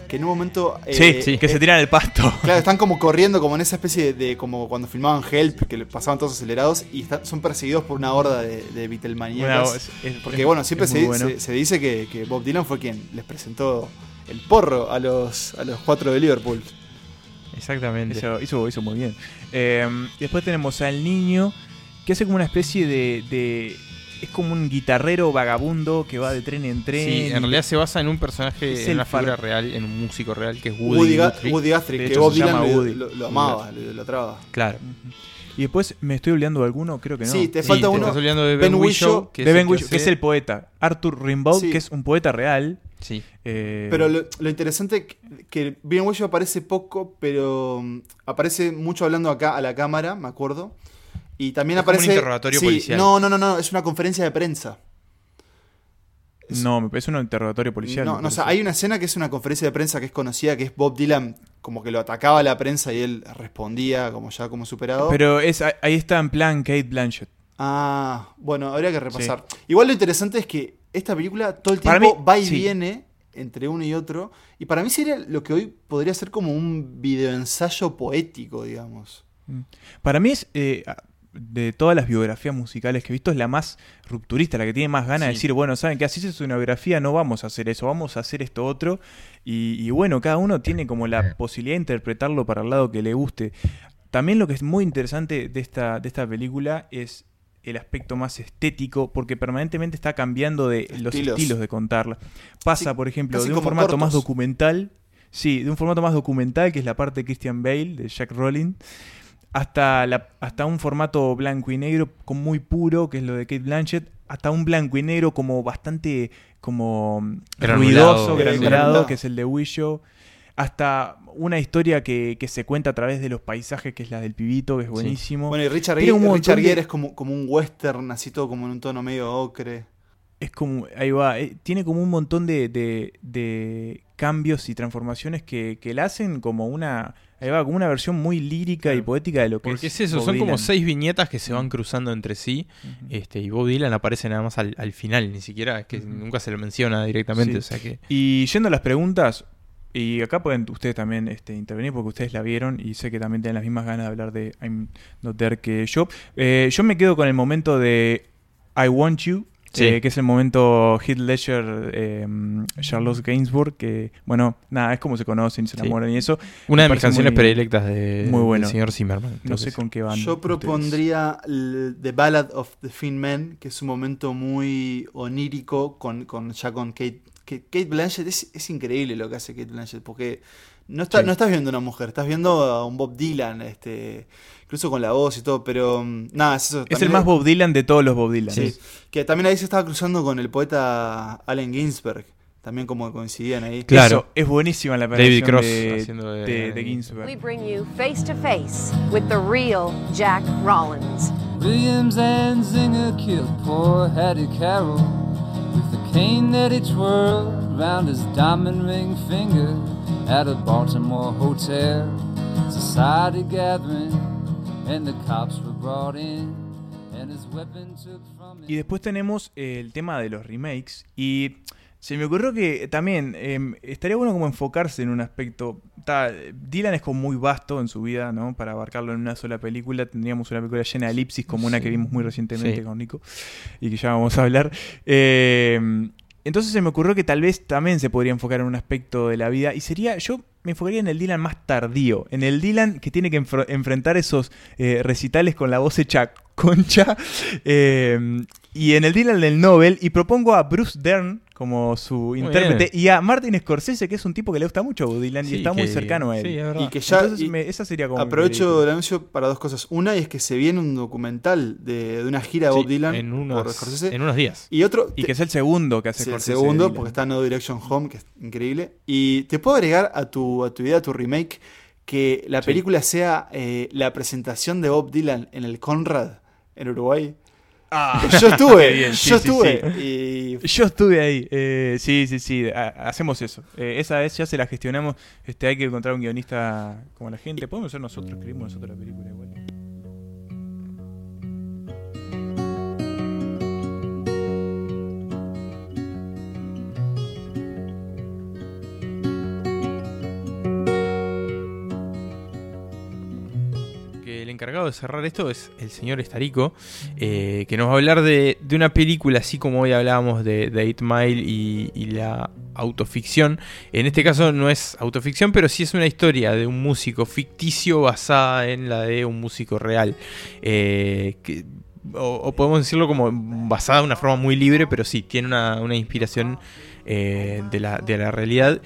que en un momento... eh, Sí, que eh, se tiran el pasto. Claro, están como corriendo como en esa especie de, de- como cuando filmaban Help, que le pasaban todos acelerados y están- son perseguidos por una horda de, de voz- es- Porque es- bueno, siempre se, muy bueno. se- se dice que, que Bob Dylan fue quien les presentó el porro a los, a los cuatro de Liverpool. Exactamente. Eso hizo, hizo muy bien. Eh, y después tenemos al niño que hace como una especie de, de- Es como un guitarrero vagabundo que va de tren en tren. Sí, en realidad se basa en un personaje, Es en una figura real, en un músico real que es Woody, Woody, Ga- Guthrie. Woody Guthrie, que Bob Dylan lo- Woody. lo, lo amaba, lo idolatraba. Claro. Y después me estoy olvidando de alguno, creo que no. Sí, te Sí, falta te uno. estás olvidando de Ben Ben, Whishaw, que que es el poeta. Arthur Rimbaud, Sí. que es un poeta real. Sí. Eh, Pero lo, lo interesante que, que Ben Whishaw aparece poco, pero mm, aparece mucho hablando acá a la cámara, me acuerdo. Y también Es como un aparece. interrogatorio sí, policial. No, no, no, no, es una conferencia de prensa. No, parece un interrogatorio policial. no, no, o sea, hay una escena que es una conferencia de prensa que es conocida, que es Bob Dylan, como que lo atacaba a la prensa y él respondía como ya como superado. Pero es, ahí está en plan Kate Blanchett. Ah, bueno, habría que repasar. Igual lo interesante es que esta película todo el tiempo mí, va y sí. viene entre uno y otro. Y para mí sería lo que hoy podría ser como un videoensayo poético, digamos. Para mí es, eh, de todas las biografías musicales que he visto, es la más rupturista, la que tiene más ganas de decir, bueno, ¿saben qué? Así es una biografía, no vamos a hacer eso, vamos a hacer esto otro. Y, y bueno, cada uno tiene como la posibilidad de interpretarlo para el lado que le guste. También lo que es muy interesante de esta, de esta película es el aspecto más estético, porque permanentemente está cambiando de los Estilos. de contarla. Pasa, Sí, por ejemplo, de un formato más documental, sí, de un formato más documental, que es la parte de Christian Bale, de Jack Rowling, hasta, la, hasta un formato blanco y negro como muy puro, que es lo de Kate Blanchett, hasta un blanco y negro como bastante como Granulado. ruidoso, Eh, granulado, granulado. que es el de Wisho. Hasta una historia que, que se cuenta a través de los paisajes, que es la del pibito, que es buenísimo. Bueno, y Richard, Gere, Richard de- Gere es como, como un western, así todo como en un tono medio ocre. Es como, ahí va, eh, tiene como un montón de, de- de cambios y transformaciones que, que la hacen como una, ahí va, como una versión muy lírica y poética de lo que Porque es. es eso, Bob son como seis viñetas que se van cruzando entre sí. Este, y Bob Dylan aparece nada más al, al final, ni siquiera, es que nunca se lo menciona directamente. Sí. O sea que. Y yendo a las preguntas, y acá pueden ustedes también este, intervenir porque ustedes la vieron y sé que también tienen las mismas ganas de hablar de I'm Not There que yo. Eh, yo me quedo con el momento de I Want You. Sí. eh, que es el momento Heath Ledger, eh, Charlotte Gainsbourg, que, bueno, nada, es como se conocen y se Sí. enamoran y eso. Una de mis canciones muy- predilectas de, muy bueno. del señor Zimmerman. No sé con qué van. Yo propondría The Ballad of the Thin Man, que es un momento muy onírico con, con ya con Kate, Kate, Kate Blanchett. Es, es increíble lo que hace Kate Blanchett, porque no, está, Sí. no estás viendo a una mujer, estás viendo a un Bob Dylan, este, incluso con la voz y todo, pero mm, nada, es eso. Es el más Bob Dylan de todos los Bob Dylan. Sí, que también ahí se estaba cruzando con el poeta Allen Ginsberg, también como coincidían ahí. Claro. Eso, es buenísima la David Cross de, haciendo de- de, de We Ginsberg. bring you face to face with the real Jack Rollins. Williams and Zinger killed poor Hattie Carroll cane that he twirled round his diamond ring finger at a Baltimore hotel. Society gathering, and the cops were brought in, and his weapon took from him. Y después tenemos el tema de los remakes. Y se me ocurrió que también em, estaría bueno como enfocarse en un aspecto. ta, Dylan es como muy vasto en su vida, ¿no? Para abarcarlo en una sola película. Tendríamos una película llena de elipsis como una que vimos muy recientemente Sí. con Nico. Y que ya vamos a hablar. Eh, entonces se me ocurrió que tal vez también se podría enfocar en un aspecto de la vida. Y sería, yo me enfocaría en el Dylan más tardío. En el Dylan que tiene que enfrentar esos eh, recitales con la voz hecha concha. eh, y en el Dylan del Nobel. Y propongo a Bruce Dern como su intérprete. Y a Martin Scorsese, que es un tipo que le gusta mucho a Bob Dylan y Sí, está muy cercano a él. sí, es verdad. Y que ya Entonces y me- esa sería como... aprovecho el anuncio para dos cosas. Una y es que se viene un documental de, de una gira de Bob Dylan en por unos, Scorsese. en unos días. Y otro, Y te- que es el segundo que hace Sí, el Scorsese de segundo, porque está No Direction Home, que es increíble. Y te puedo agregar a tu, a tu idea, a tu remake, que la Sí. película sea eh, la presentación de Bob Dylan en el Conrad, en Uruguay. Ah, Yo estuve, qué bien, sí, yo sí, estuve. sí. Y Yo estuve ahí. eh, sí, sí, sí. ha- hacemos eso. Eh, esa vez ya se la gestionamos. Este, hay que encontrar un guionista como la gente. Podemos ser nosotros, escribimos nosotros la película igual. Encargado de cerrar esto es el señor Estarico, eh, que nos va a hablar de, una película, así como hoy hablábamos de, de Eight Mile y, la autoficción. En este caso no es autoficción, pero sí es una historia de un músico ficticio basada en la de un músico real. Eh, o, podemos decirlo como basada de una forma muy libre, pero sí, tiene una, inspiración eh, de la realidad.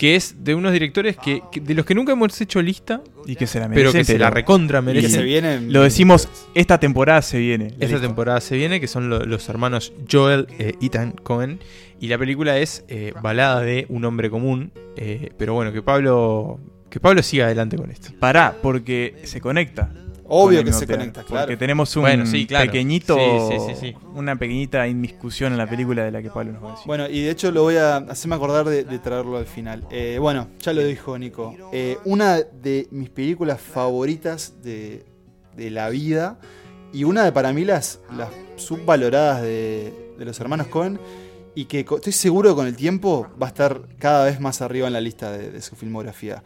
Que es de unos directores que, que- de los que nunca hemos hecho lista, Y que se la pero merecen, que se la recontra y que merecen. se vienen. Lo decimos, esta temporada se viene. Esta lista. temporada se viene, que son lo- los hermanos Joel e Ethan Cohen. Y la película es eh, Balada de un hombre común. eh, pero bueno, que Pablo. Que Pablo siga adelante con esto. Pará, porque se conecta. Obvio que se conecta, Porque claro. tenemos un Bueno, sí, claro. pequeñito. Sí, sí, sí, sí. Una pequeñita inmiscusión en la película de la que Pablo nos va a decir. Bueno, y de hecho lo voy a hacerme acordar de, de traerlo al final. Eh, bueno, ya lo dijo Nico. Eh, una de mis películas favoritas de, de la vida y una de para mí las, las subvaloradas de, de los hermanos Cohen y que estoy seguro que con el tiempo va a estar cada vez más arriba en la lista de, de su filmografía.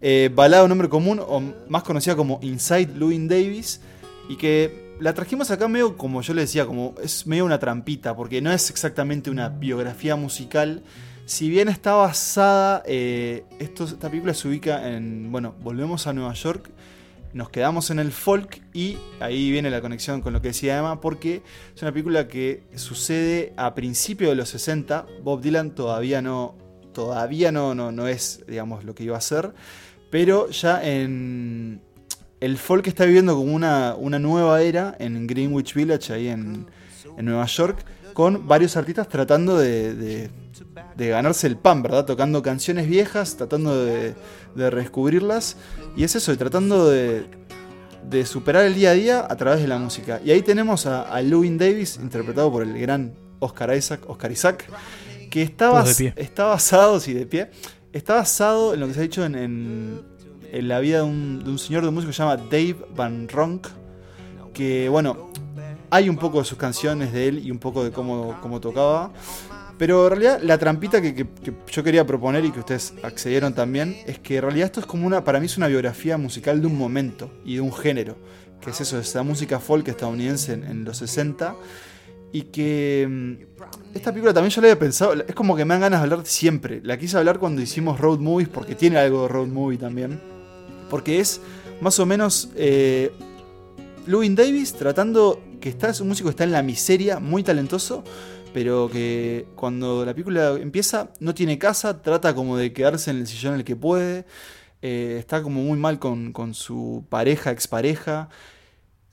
Eh, Balada un hombre común, o más conocida como Inside Louis Davis, y que la trajimos acá medio como yo le decía, como es medio una trampita, porque no es exactamente una biografía musical. Si bien está basada, eh, esta película se ubica en, bueno, volvemos a Nueva York, nos quedamos en el folk y ahí viene la conexión con lo que decía Emma, porque es una película que sucede a principios de los 60, Bob Dylan todavía no, todavía no, no, no es, digamos, lo que iba a ser, pero ya en el folk está viviendo como una, una nueva era en Greenwich Village, ahí en, en Nueva York, con varios artistas tratando de, de- de ganarse el pan, ¿verdad? Tocando canciones viejas, tratando de, de redescubrirlas. Y es eso, y tratando de, de superar el día a día a través de la música. Y ahí tenemos a, a Lewin Davis, interpretado por el gran Oscar Isaac, Oscar Isaac que está, bas- está basado, sí, de pie, está basado en lo que se ha dicho en, en- la vida de un, de un señor de músico que se llama Dave Van Ronk, que bueno, hay un poco de sus canciones de él y un poco de cómo, cómo tocaba. Pero en realidad la trampita que, que- yo quería proponer y que ustedes accedieron también es que en realidad esto es como una, para mí es una biografía musical de un momento y de un género, que es eso, esa música folk estadounidense en, en los 60 y que mm, esta película también yo la había pensado, es como que me dan ganas de hablar siempre, la quise hablar cuando hicimos road movies porque tiene algo de road movie también, porque es más o menos eh, Davis tratando que está, es un músico que está en la miseria, muy talentoso, pero que cuando la película empieza no tiene casa, trata como de quedarse en el sillón en el que puede, eh, está como muy mal con, con su pareja, expareja,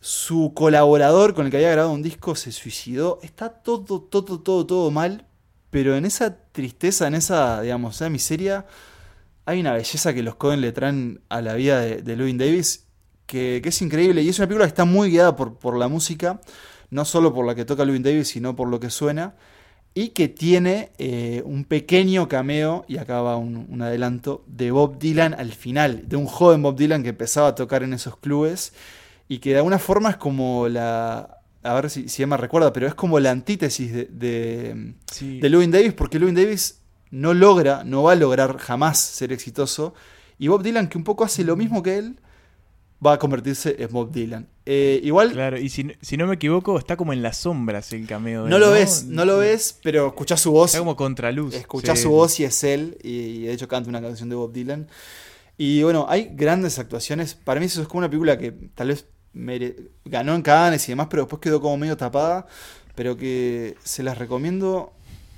su colaborador con el que había grabado un disco se suicidó, está todo, todo, todo, todo mal, pero en esa tristeza, en esa, digamos, esa miseria, hay una belleza que los Cohen le traen a la vida de, de Lewin Davis que, es increíble. Y es una película que está muy guiada por, por la música, no solo por la que toca Lewin Davis, sino por lo que suena, y que tiene eh, un pequeño cameo, y acá va un, un adelanto, de Bob Dylan al final, de un joven Bob Dylan que empezaba a tocar en esos clubes, y que de alguna forma es como la... A ver si, si Emma recuerda, pero es como la antítesis de, de, Sí. de Lewin Davis, porque Lewin Davis no logra, no va a lograr jamás ser exitoso. Y Bob Dylan, que un poco hace lo mismo que él, va a convertirse en Bob Dylan. Eh, igual Claro, y si, si no me equivoco, está como en las sombras el cameo. de no él, lo ves, no lo ves, pero escuchás su voz. Está como contraluz. Escuchás Sí. su voz y es él, y, y de hecho canta una canción de Bob Dylan. Y bueno, hay grandes actuaciones. Para mí eso es como una película que tal vez ganó en Cannes y demás, pero después quedó como medio tapada. Pero que se las recomiendo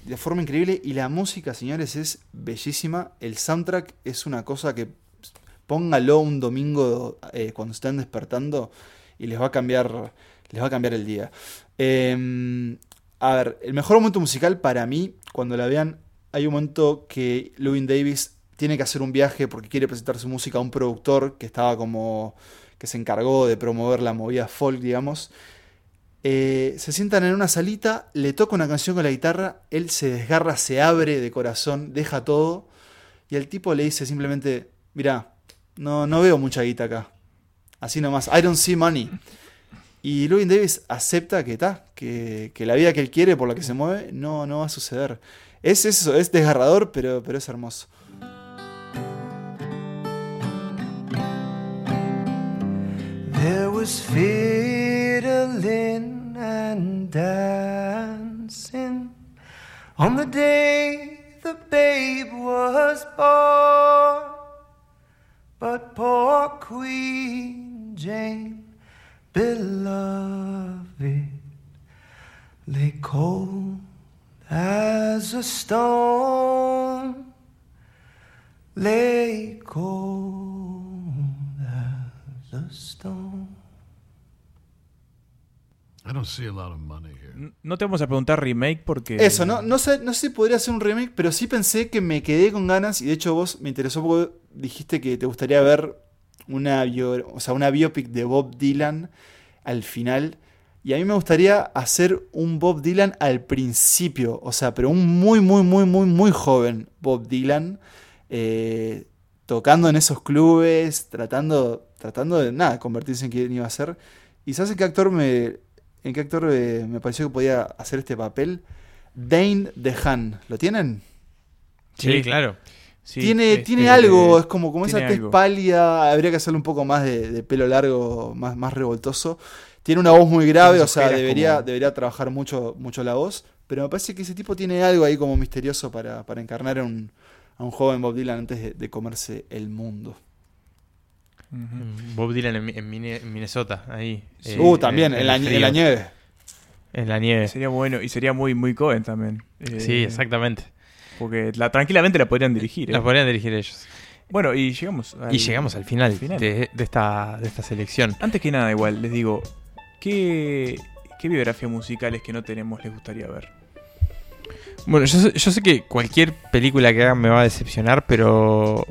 de forma increíble. Y la música, señores, es bellísima. El soundtrack es una cosa que póngalo un domingo eh, cuando estén despertando y les va a cambiar, les va a cambiar el día. Eh, a ver, el mejor momento musical para mí, cuando la vean, hay un momento que Lewin Davis tiene que hacer un viaje porque quiere presentar su música a un productor que estaba como que se encargó de promover la movida folk, digamos. Eh, se sientan en una salita, le toca una canción con la guitarra, él se desgarra, se abre de corazón, deja todo y el tipo le dice simplemente, mira, no, no veo mucha guita acá. Así nomás, I don't see money. Y Lewin Davis acepta que está, que, que la vida que él quiere, por la que se mueve, no, no va a suceder. Es eso, es desgarrador, pero, pero es hermoso. There was fiddling and dancing on the day the babe was born. But poor Queen Jane, beloved, lay cold as a stone. Lay cold as a stone. I don't see a lot of money here. N- No te vamos a preguntar remake porque. Eso, no, no, sé, no sé si podría ser un remake, pero sí pensé que me quedé con ganas, y de hecho vos me interesó porque dijiste que te gustaría ver una, bio- o sea, una biopic de Bob Dylan al final. Y a mí me gustaría hacer un Bob Dylan al principio, o sea, pero un muy, muy, muy, muy, muy joven Bob Dylan, eh, tocando en esos clubes, tratando, tratando de, nada, convertirse en quien iba a ser. ¿Y sabes en qué actor me, en qué actor eh, me pareció que podía hacer este papel? Dane DeHaan, ¿lo tienen? Sí, claro. Sí, tiene, este, tiene algo, es como, como esa tez pálida, habría que hacerle un poco más de, de pelo largo, más, más revoltoso. Tiene una voz muy grave, o sea, debería, como- debería trabajar mucho, mucho la voz, pero me parece que ese tipo tiene algo ahí como misterioso para, para encarnar a un, a un joven Bob Dylan antes de, de comerse el mundo. Bob Dylan en, en Mine- en Minnesota, ahí. eh, uh, también, en, la, en la nieve. En la nieve. Sería bueno y sería muy, muy Cohen también. Eh, Sí, exactamente. Porque la, tranquilamente la podrían dirigir. ¿eh? Las podrían dirigir ellos. Bueno, y llegamos al, Y llegamos al final, final. De, de esta, de esta selección. Antes que nada, igual, les digo, ¿qué, ¿qué biografías musicales que no tenemos les gustaría ver? Bueno, yo, sé- yo sé que cualquier película que hagan me va a decepcionar, pero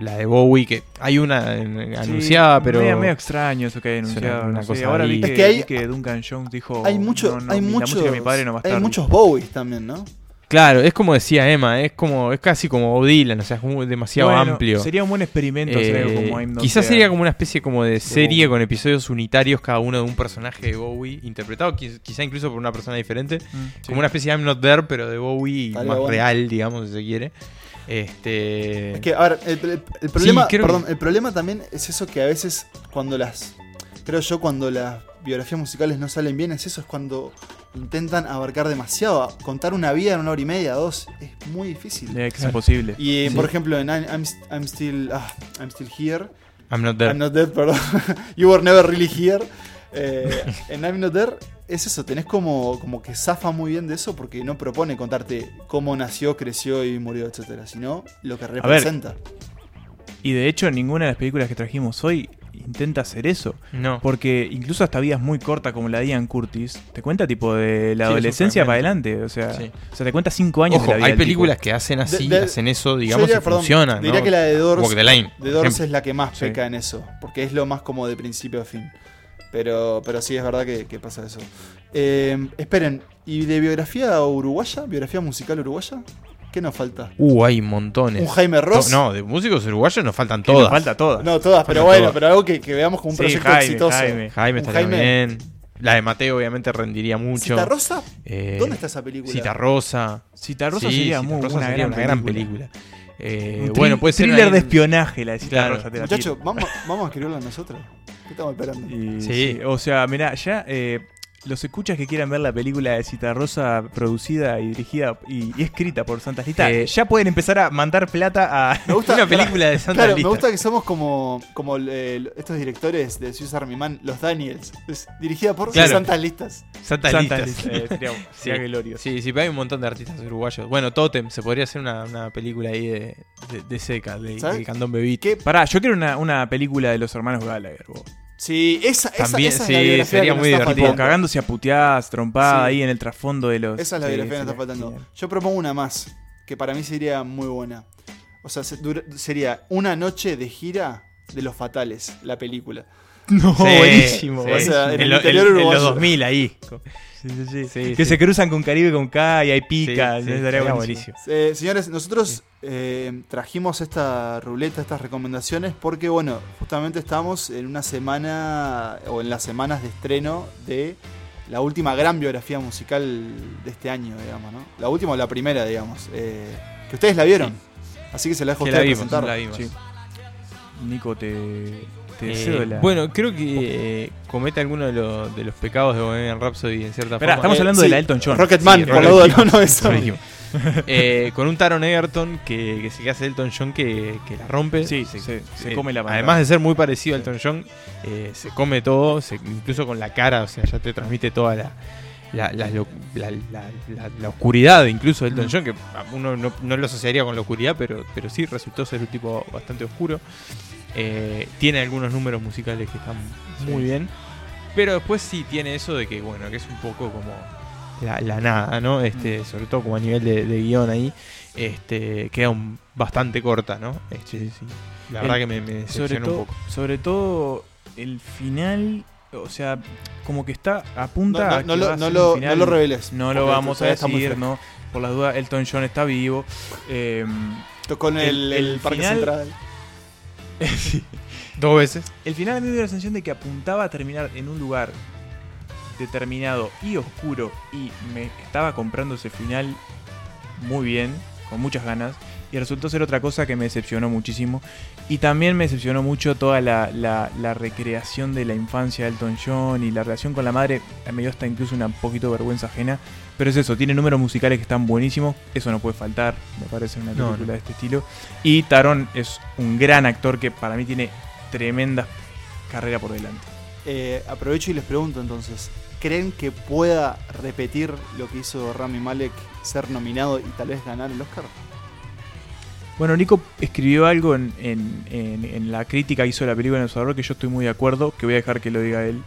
la de Bowie, que hay una en- anunciada, pero... Medio, medio extraño eso que hay una- anunciado. una cosa Ahora vi que, Es que hay- vi que Duncan Jones dijo. hay mucho, no, no, hay muchos, La música de mi padre no va a estar. hay muchos Bowies también, ¿no? Claro, es como decía Emma, es como es casi como Bob Dylan, o sea, es demasiado Bueno, amplio. Sería un buen experimento hacer algo Eh, como I'm Not quizás There. sería como una especie como de serie con episodios unitarios cada uno de un personaje de Bowie interpretado, quiz- quizá incluso por una persona diferente, Mm, sí. como una especie de I'm Not There pero de Bowie Estaría más bueno. real, digamos, si se quiere. Este Es que, a ver, el, el- el problema, creo perdón, que- el problema también es eso que a veces cuando las, creo yo, cuando las biografías musicales no salen bien, es eso, es cuando intentan abarcar demasiado. Contar una vida en una hora y media, dos, es muy difícil. Es imposible. Y Sí. por ejemplo, en I'm, I'm- I'm Still, ah, I'm Still Here, I'm Not There. I'm Not Dead, perdón, You Were Never Really Here, eh, en I'm Not There es eso, tenés como, como que zafa muy bien de eso porque no propone contarte cómo nació, creció y murió, etcétera, sino lo que representa. Y de hecho, ninguna de las películas que trajimos hoy intenta hacer eso. No. Porque incluso hasta vidas muy cortas como la de Ian Curtis, te cuenta tipo de la Sí, adolescencia para adelante. O sea, Sí. o sea, te cuenta cinco años Ojo, de la vida hay películas tipo. que hacen así, De- de- hacen eso, digamos, diría, y perdón, funcionan. Diría ¿no? que la de Doors, Walk the Line. de Doors ejemplo. es la que más Sí. peca en eso, porque es lo más como de principio a fin. Pero, pero sí es verdad que, que pasa eso. Eh, esperen, ¿y de biografía uruguaya? ¿Biografía musical uruguaya? ¿Qué nos falta? Uh, hay montones. ¿Un Jaime Ross? To- No, de músicos uruguayos nos faltan Que nos todas. falta todas. No, todas, pero bueno, todas. pero algo que, que veamos como un Sí, proyecto Jaime, exitoso. Jaime. Jaime Jaime. bien. La de Mateo obviamente rendiría mucho. ¿Cita Rosa? Eh, ¿Dónde está esa película? Cita Rosa. Cita Rosa Sí, sería Cita muy Rosa una, sería gran, una gran película. película. Eh, Un bueno, puede ser thriller de espionaje la de Cita Claro. Rosa. Muchachos, vamos, vamos a escribirla nosotros. ¿Qué estamos esperando? Y Sí. sí, O sea, mirá, ya eh, los escuchas que quieran ver la película de Cita Rosa producida y dirigida y, y escrita por Santa Lista, Eh, ya pueden empezar a mandar plata a... Me gusta, Una película de Santa Claro, Lista. me gusta que somos como, como eh, estos directores de Swiss Army Man, los Daniels. Es dirigida por Claro. Santas Listas. Santa, Santa Listas. Lista, eh, sería, sería Sí. glorioso. Sí, sí, pero hay un montón de artistas uruguayos. Bueno, Totem, se podría hacer una, una película ahí de, de, de seca, de, Candón Bebito. ¿Qué? Pará, yo quiero una, una película de los hermanos Gallagher, vos. Sí, esa, esa, También, esa sí, es la biografía sería que nos muy está divertido. Cagándose a puteadas, trompada Sí. ahí en el trasfondo de los... Esa es la sí, biografía que nos está faltando. genial. Yo propongo una más, que para mí sería muy buena. O sea, se- dura- sería una noche de gira de los fatales, la película. No, Sí, buenísimo. sí. O sea, en el lo- interior en los uruguayo. 2000 ahí. Sí, sí, sí. Sí, que sí. se cruzan con Caribe con K y hay pica. Sí, sí, estaría buenísimo. Eh, señores, nosotros eh, trajimos esta ruleta, estas recomendaciones, porque, bueno, justamente estamos en una semana, o en las semanas de estreno de la última gran biografía musical de este año, digamos, ¿no? La última o la primera, digamos. eh, que ustedes la vieron. Así que se la dejo a ustedes presentar. la vimos. Sí. Nico, te, te Eh. Bueno, creo que eh, comete alguno de, los- de los pecados de Bohemian Rhapsody en cierta Esperá, forma. estamos Eh, hablando sí, de la Elton John. Rocketman, Sí, por la duda, no, no eso. Lo. Eh, con un Taron Egerton que, que se hace Elton John que, que la rompe. Sí, se, se come la pantalla. Además de ser muy parecido a Elton John, eh, se come todo, se- incluso con la cara, o sea, ya te transmite toda la, la, la, lo- la- la- la- la oscuridad incluso de Elton John, que uno no, no lo asociaría con la oscuridad, pero, pero sí resultó ser un tipo bastante oscuro. Eh, tiene algunos números musicales que están muy bien, pero después sí tiene eso de que, bueno, que es un poco como la, la nada, ¿no? Este, sobre todo como a nivel de, de guion ahí, este, queda un- bastante corta, ¿no? Este, sí. La El- verdad que me, me sobre decepcionó todo, un poco. sobre todo el final, o sea, como que está apunta No, no, a que no no lo- un final- no lo reveles, No lo vamos a decir, no. Por las dudas, Elton John está vivo. Eh, Tocó en el, El- el el Parque final- Central. Dos veces. el final a mí me dio la sensación de que apuntaba a terminar en un lugar determinado y oscuro y me estaba comprando ese final muy bien, con muchas ganas, y resultó ser otra cosa que me decepcionó muchísimo. Y también me decepcionó mucho toda la, la- la recreación de la infancia de Elton John y la relación con la madre, me dio hasta incluso una poquito vergüenza ajena. Pero es eso, tiene números musicales que están buenísimos, eso no puede faltar, me parece en una No, película no. de este estilo. Y Taron es un gran actor que para mí tiene tremenda carrera por delante. Eh, aprovecho y les pregunto entonces, ¿creen que pueda repetir lo que hizo Rami Malek, ser nominado y tal vez ganar el Oscar? Bueno, Nico escribió algo en, en- en- en la crítica que hizo de la película en El Salvador que yo estoy muy de acuerdo, que voy a dejar que lo diga él.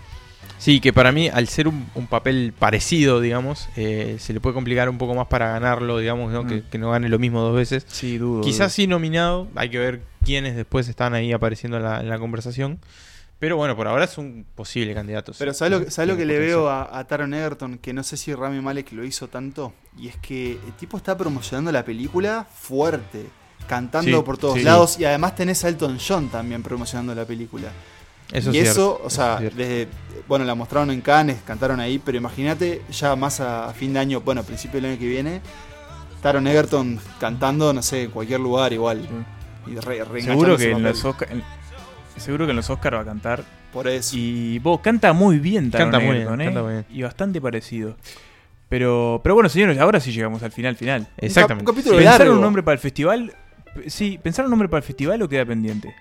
Sí, que para mí, al ser un, un papel parecido, digamos, eh, se le puede complicar un poco más para ganarlo, digamos, ¿no? Mm. Que, que no gane lo mismo dos veces. Sí, dudo. Quizás sí nominado, hay que ver quiénes después están ahí apareciendo en la, en la conversación. Pero bueno, por ahora es un posible candidato. Pero. ¿sabes lo, que- ¿sabes lo que le veo a, a Taron Egerton? Que no sé si Rami Malek lo hizo tanto. Y es que el tipo está promocionando la película fuerte. Cantando Sí, por todos sí. lados. Y además tenés a Elton John también promocionando la película. Eso y es eso, cierto, o sea, es desde, bueno, la mostraron en Cannes, cantaron ahí, pero imagínate ya más a, a fin de año, bueno, a principio del año que viene, Taron Egerton cantando, no sé, en cualquier lugar igual. Y re- reenganchando Seguro que, en los Oscar, en- seguro que en los Oscar va a cantar. Por eso. Y vos, canta muy bien Taron Canta muy Egerton, bien, ¿eh? canta muy bien. Y bastante parecido. Pero, pero bueno, señores, ahora sí llegamos al final, final. Exactamente. Un capítulo ¿Pensaron largo. un nombre para el festival? Sí, ¿pensaron un nombre para el festival o queda pendiente?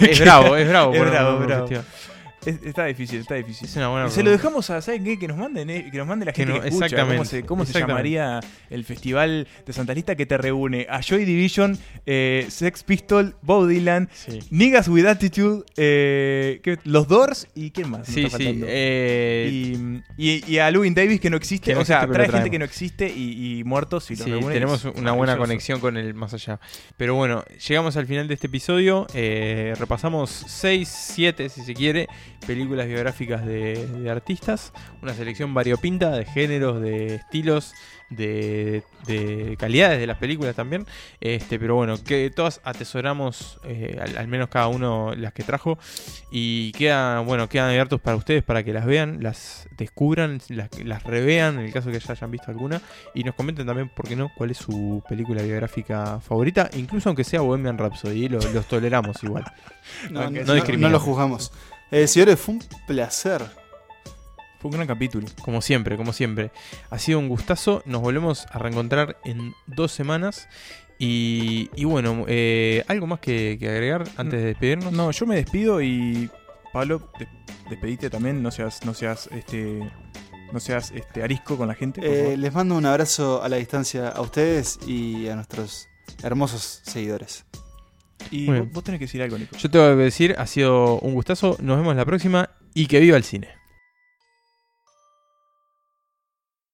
Es bravo, es bravo. Es bravo. Es- está difícil, está difícil. Es una buena Y se lo dejamos a, ¿saben qué? Que nos manden, eh, que nos mande la Que gente no- que escucha. ¿Cómo exactamente, se, cómo se llamaría el festival de Santa Lista que te reúne a Joy Division, eh, Sex Pistol, Bob Dylan, Sí. Niggas with Attitude, eh, los Doors y ¿quién más? Sí, está sí. y, y- y a Louis Davis que no existe, Que no o sea, existe, trae gente que no existe y, y muertos y los Sí, reúne, tenemos una buena conexión con el más allá. Pero bueno, llegamos al final de este episodio. repasamos 6, 7, si se quiere, películas biográficas de, de artistas. Una selección variopinta de géneros, de estilos, de, de calidades de las películas también. Este, pero bueno, que todas atesoramos, eh, al, al menos cada uno las que trajo. Y quedan, bueno, quedan abiertos para ustedes para que las vean, las descubran, las, las revean en el caso que ya hayan visto alguna. Y nos comenten también, ¿por qué no?, cuál es su película biográfica favorita. Incluso aunque sea Bohemian Rhapsody, lo- los toleramos igual. No, no- no no- discriminamos. no lo juzgamos. Eh, señores, fue un placer. Fue un gran capítulo. Como siempre, como siempre. Ha sido un gustazo. Nos volvemos a reencontrar en dos semanas. Y, y bueno, eh, ¿algo más que, que agregar antes de despedirnos? No, yo me despido y Pablo, des- despedite también, no seas, no seas este. No seas este arisco con la gente. Eh, les mando un abrazo a la distancia a ustedes y a nuestros hermosos seguidores. Y vos, vos tenés que decir algo, Nico. Yo te voy a decir, ha sido un gustazo. Nos vemos la próxima y que viva el cine.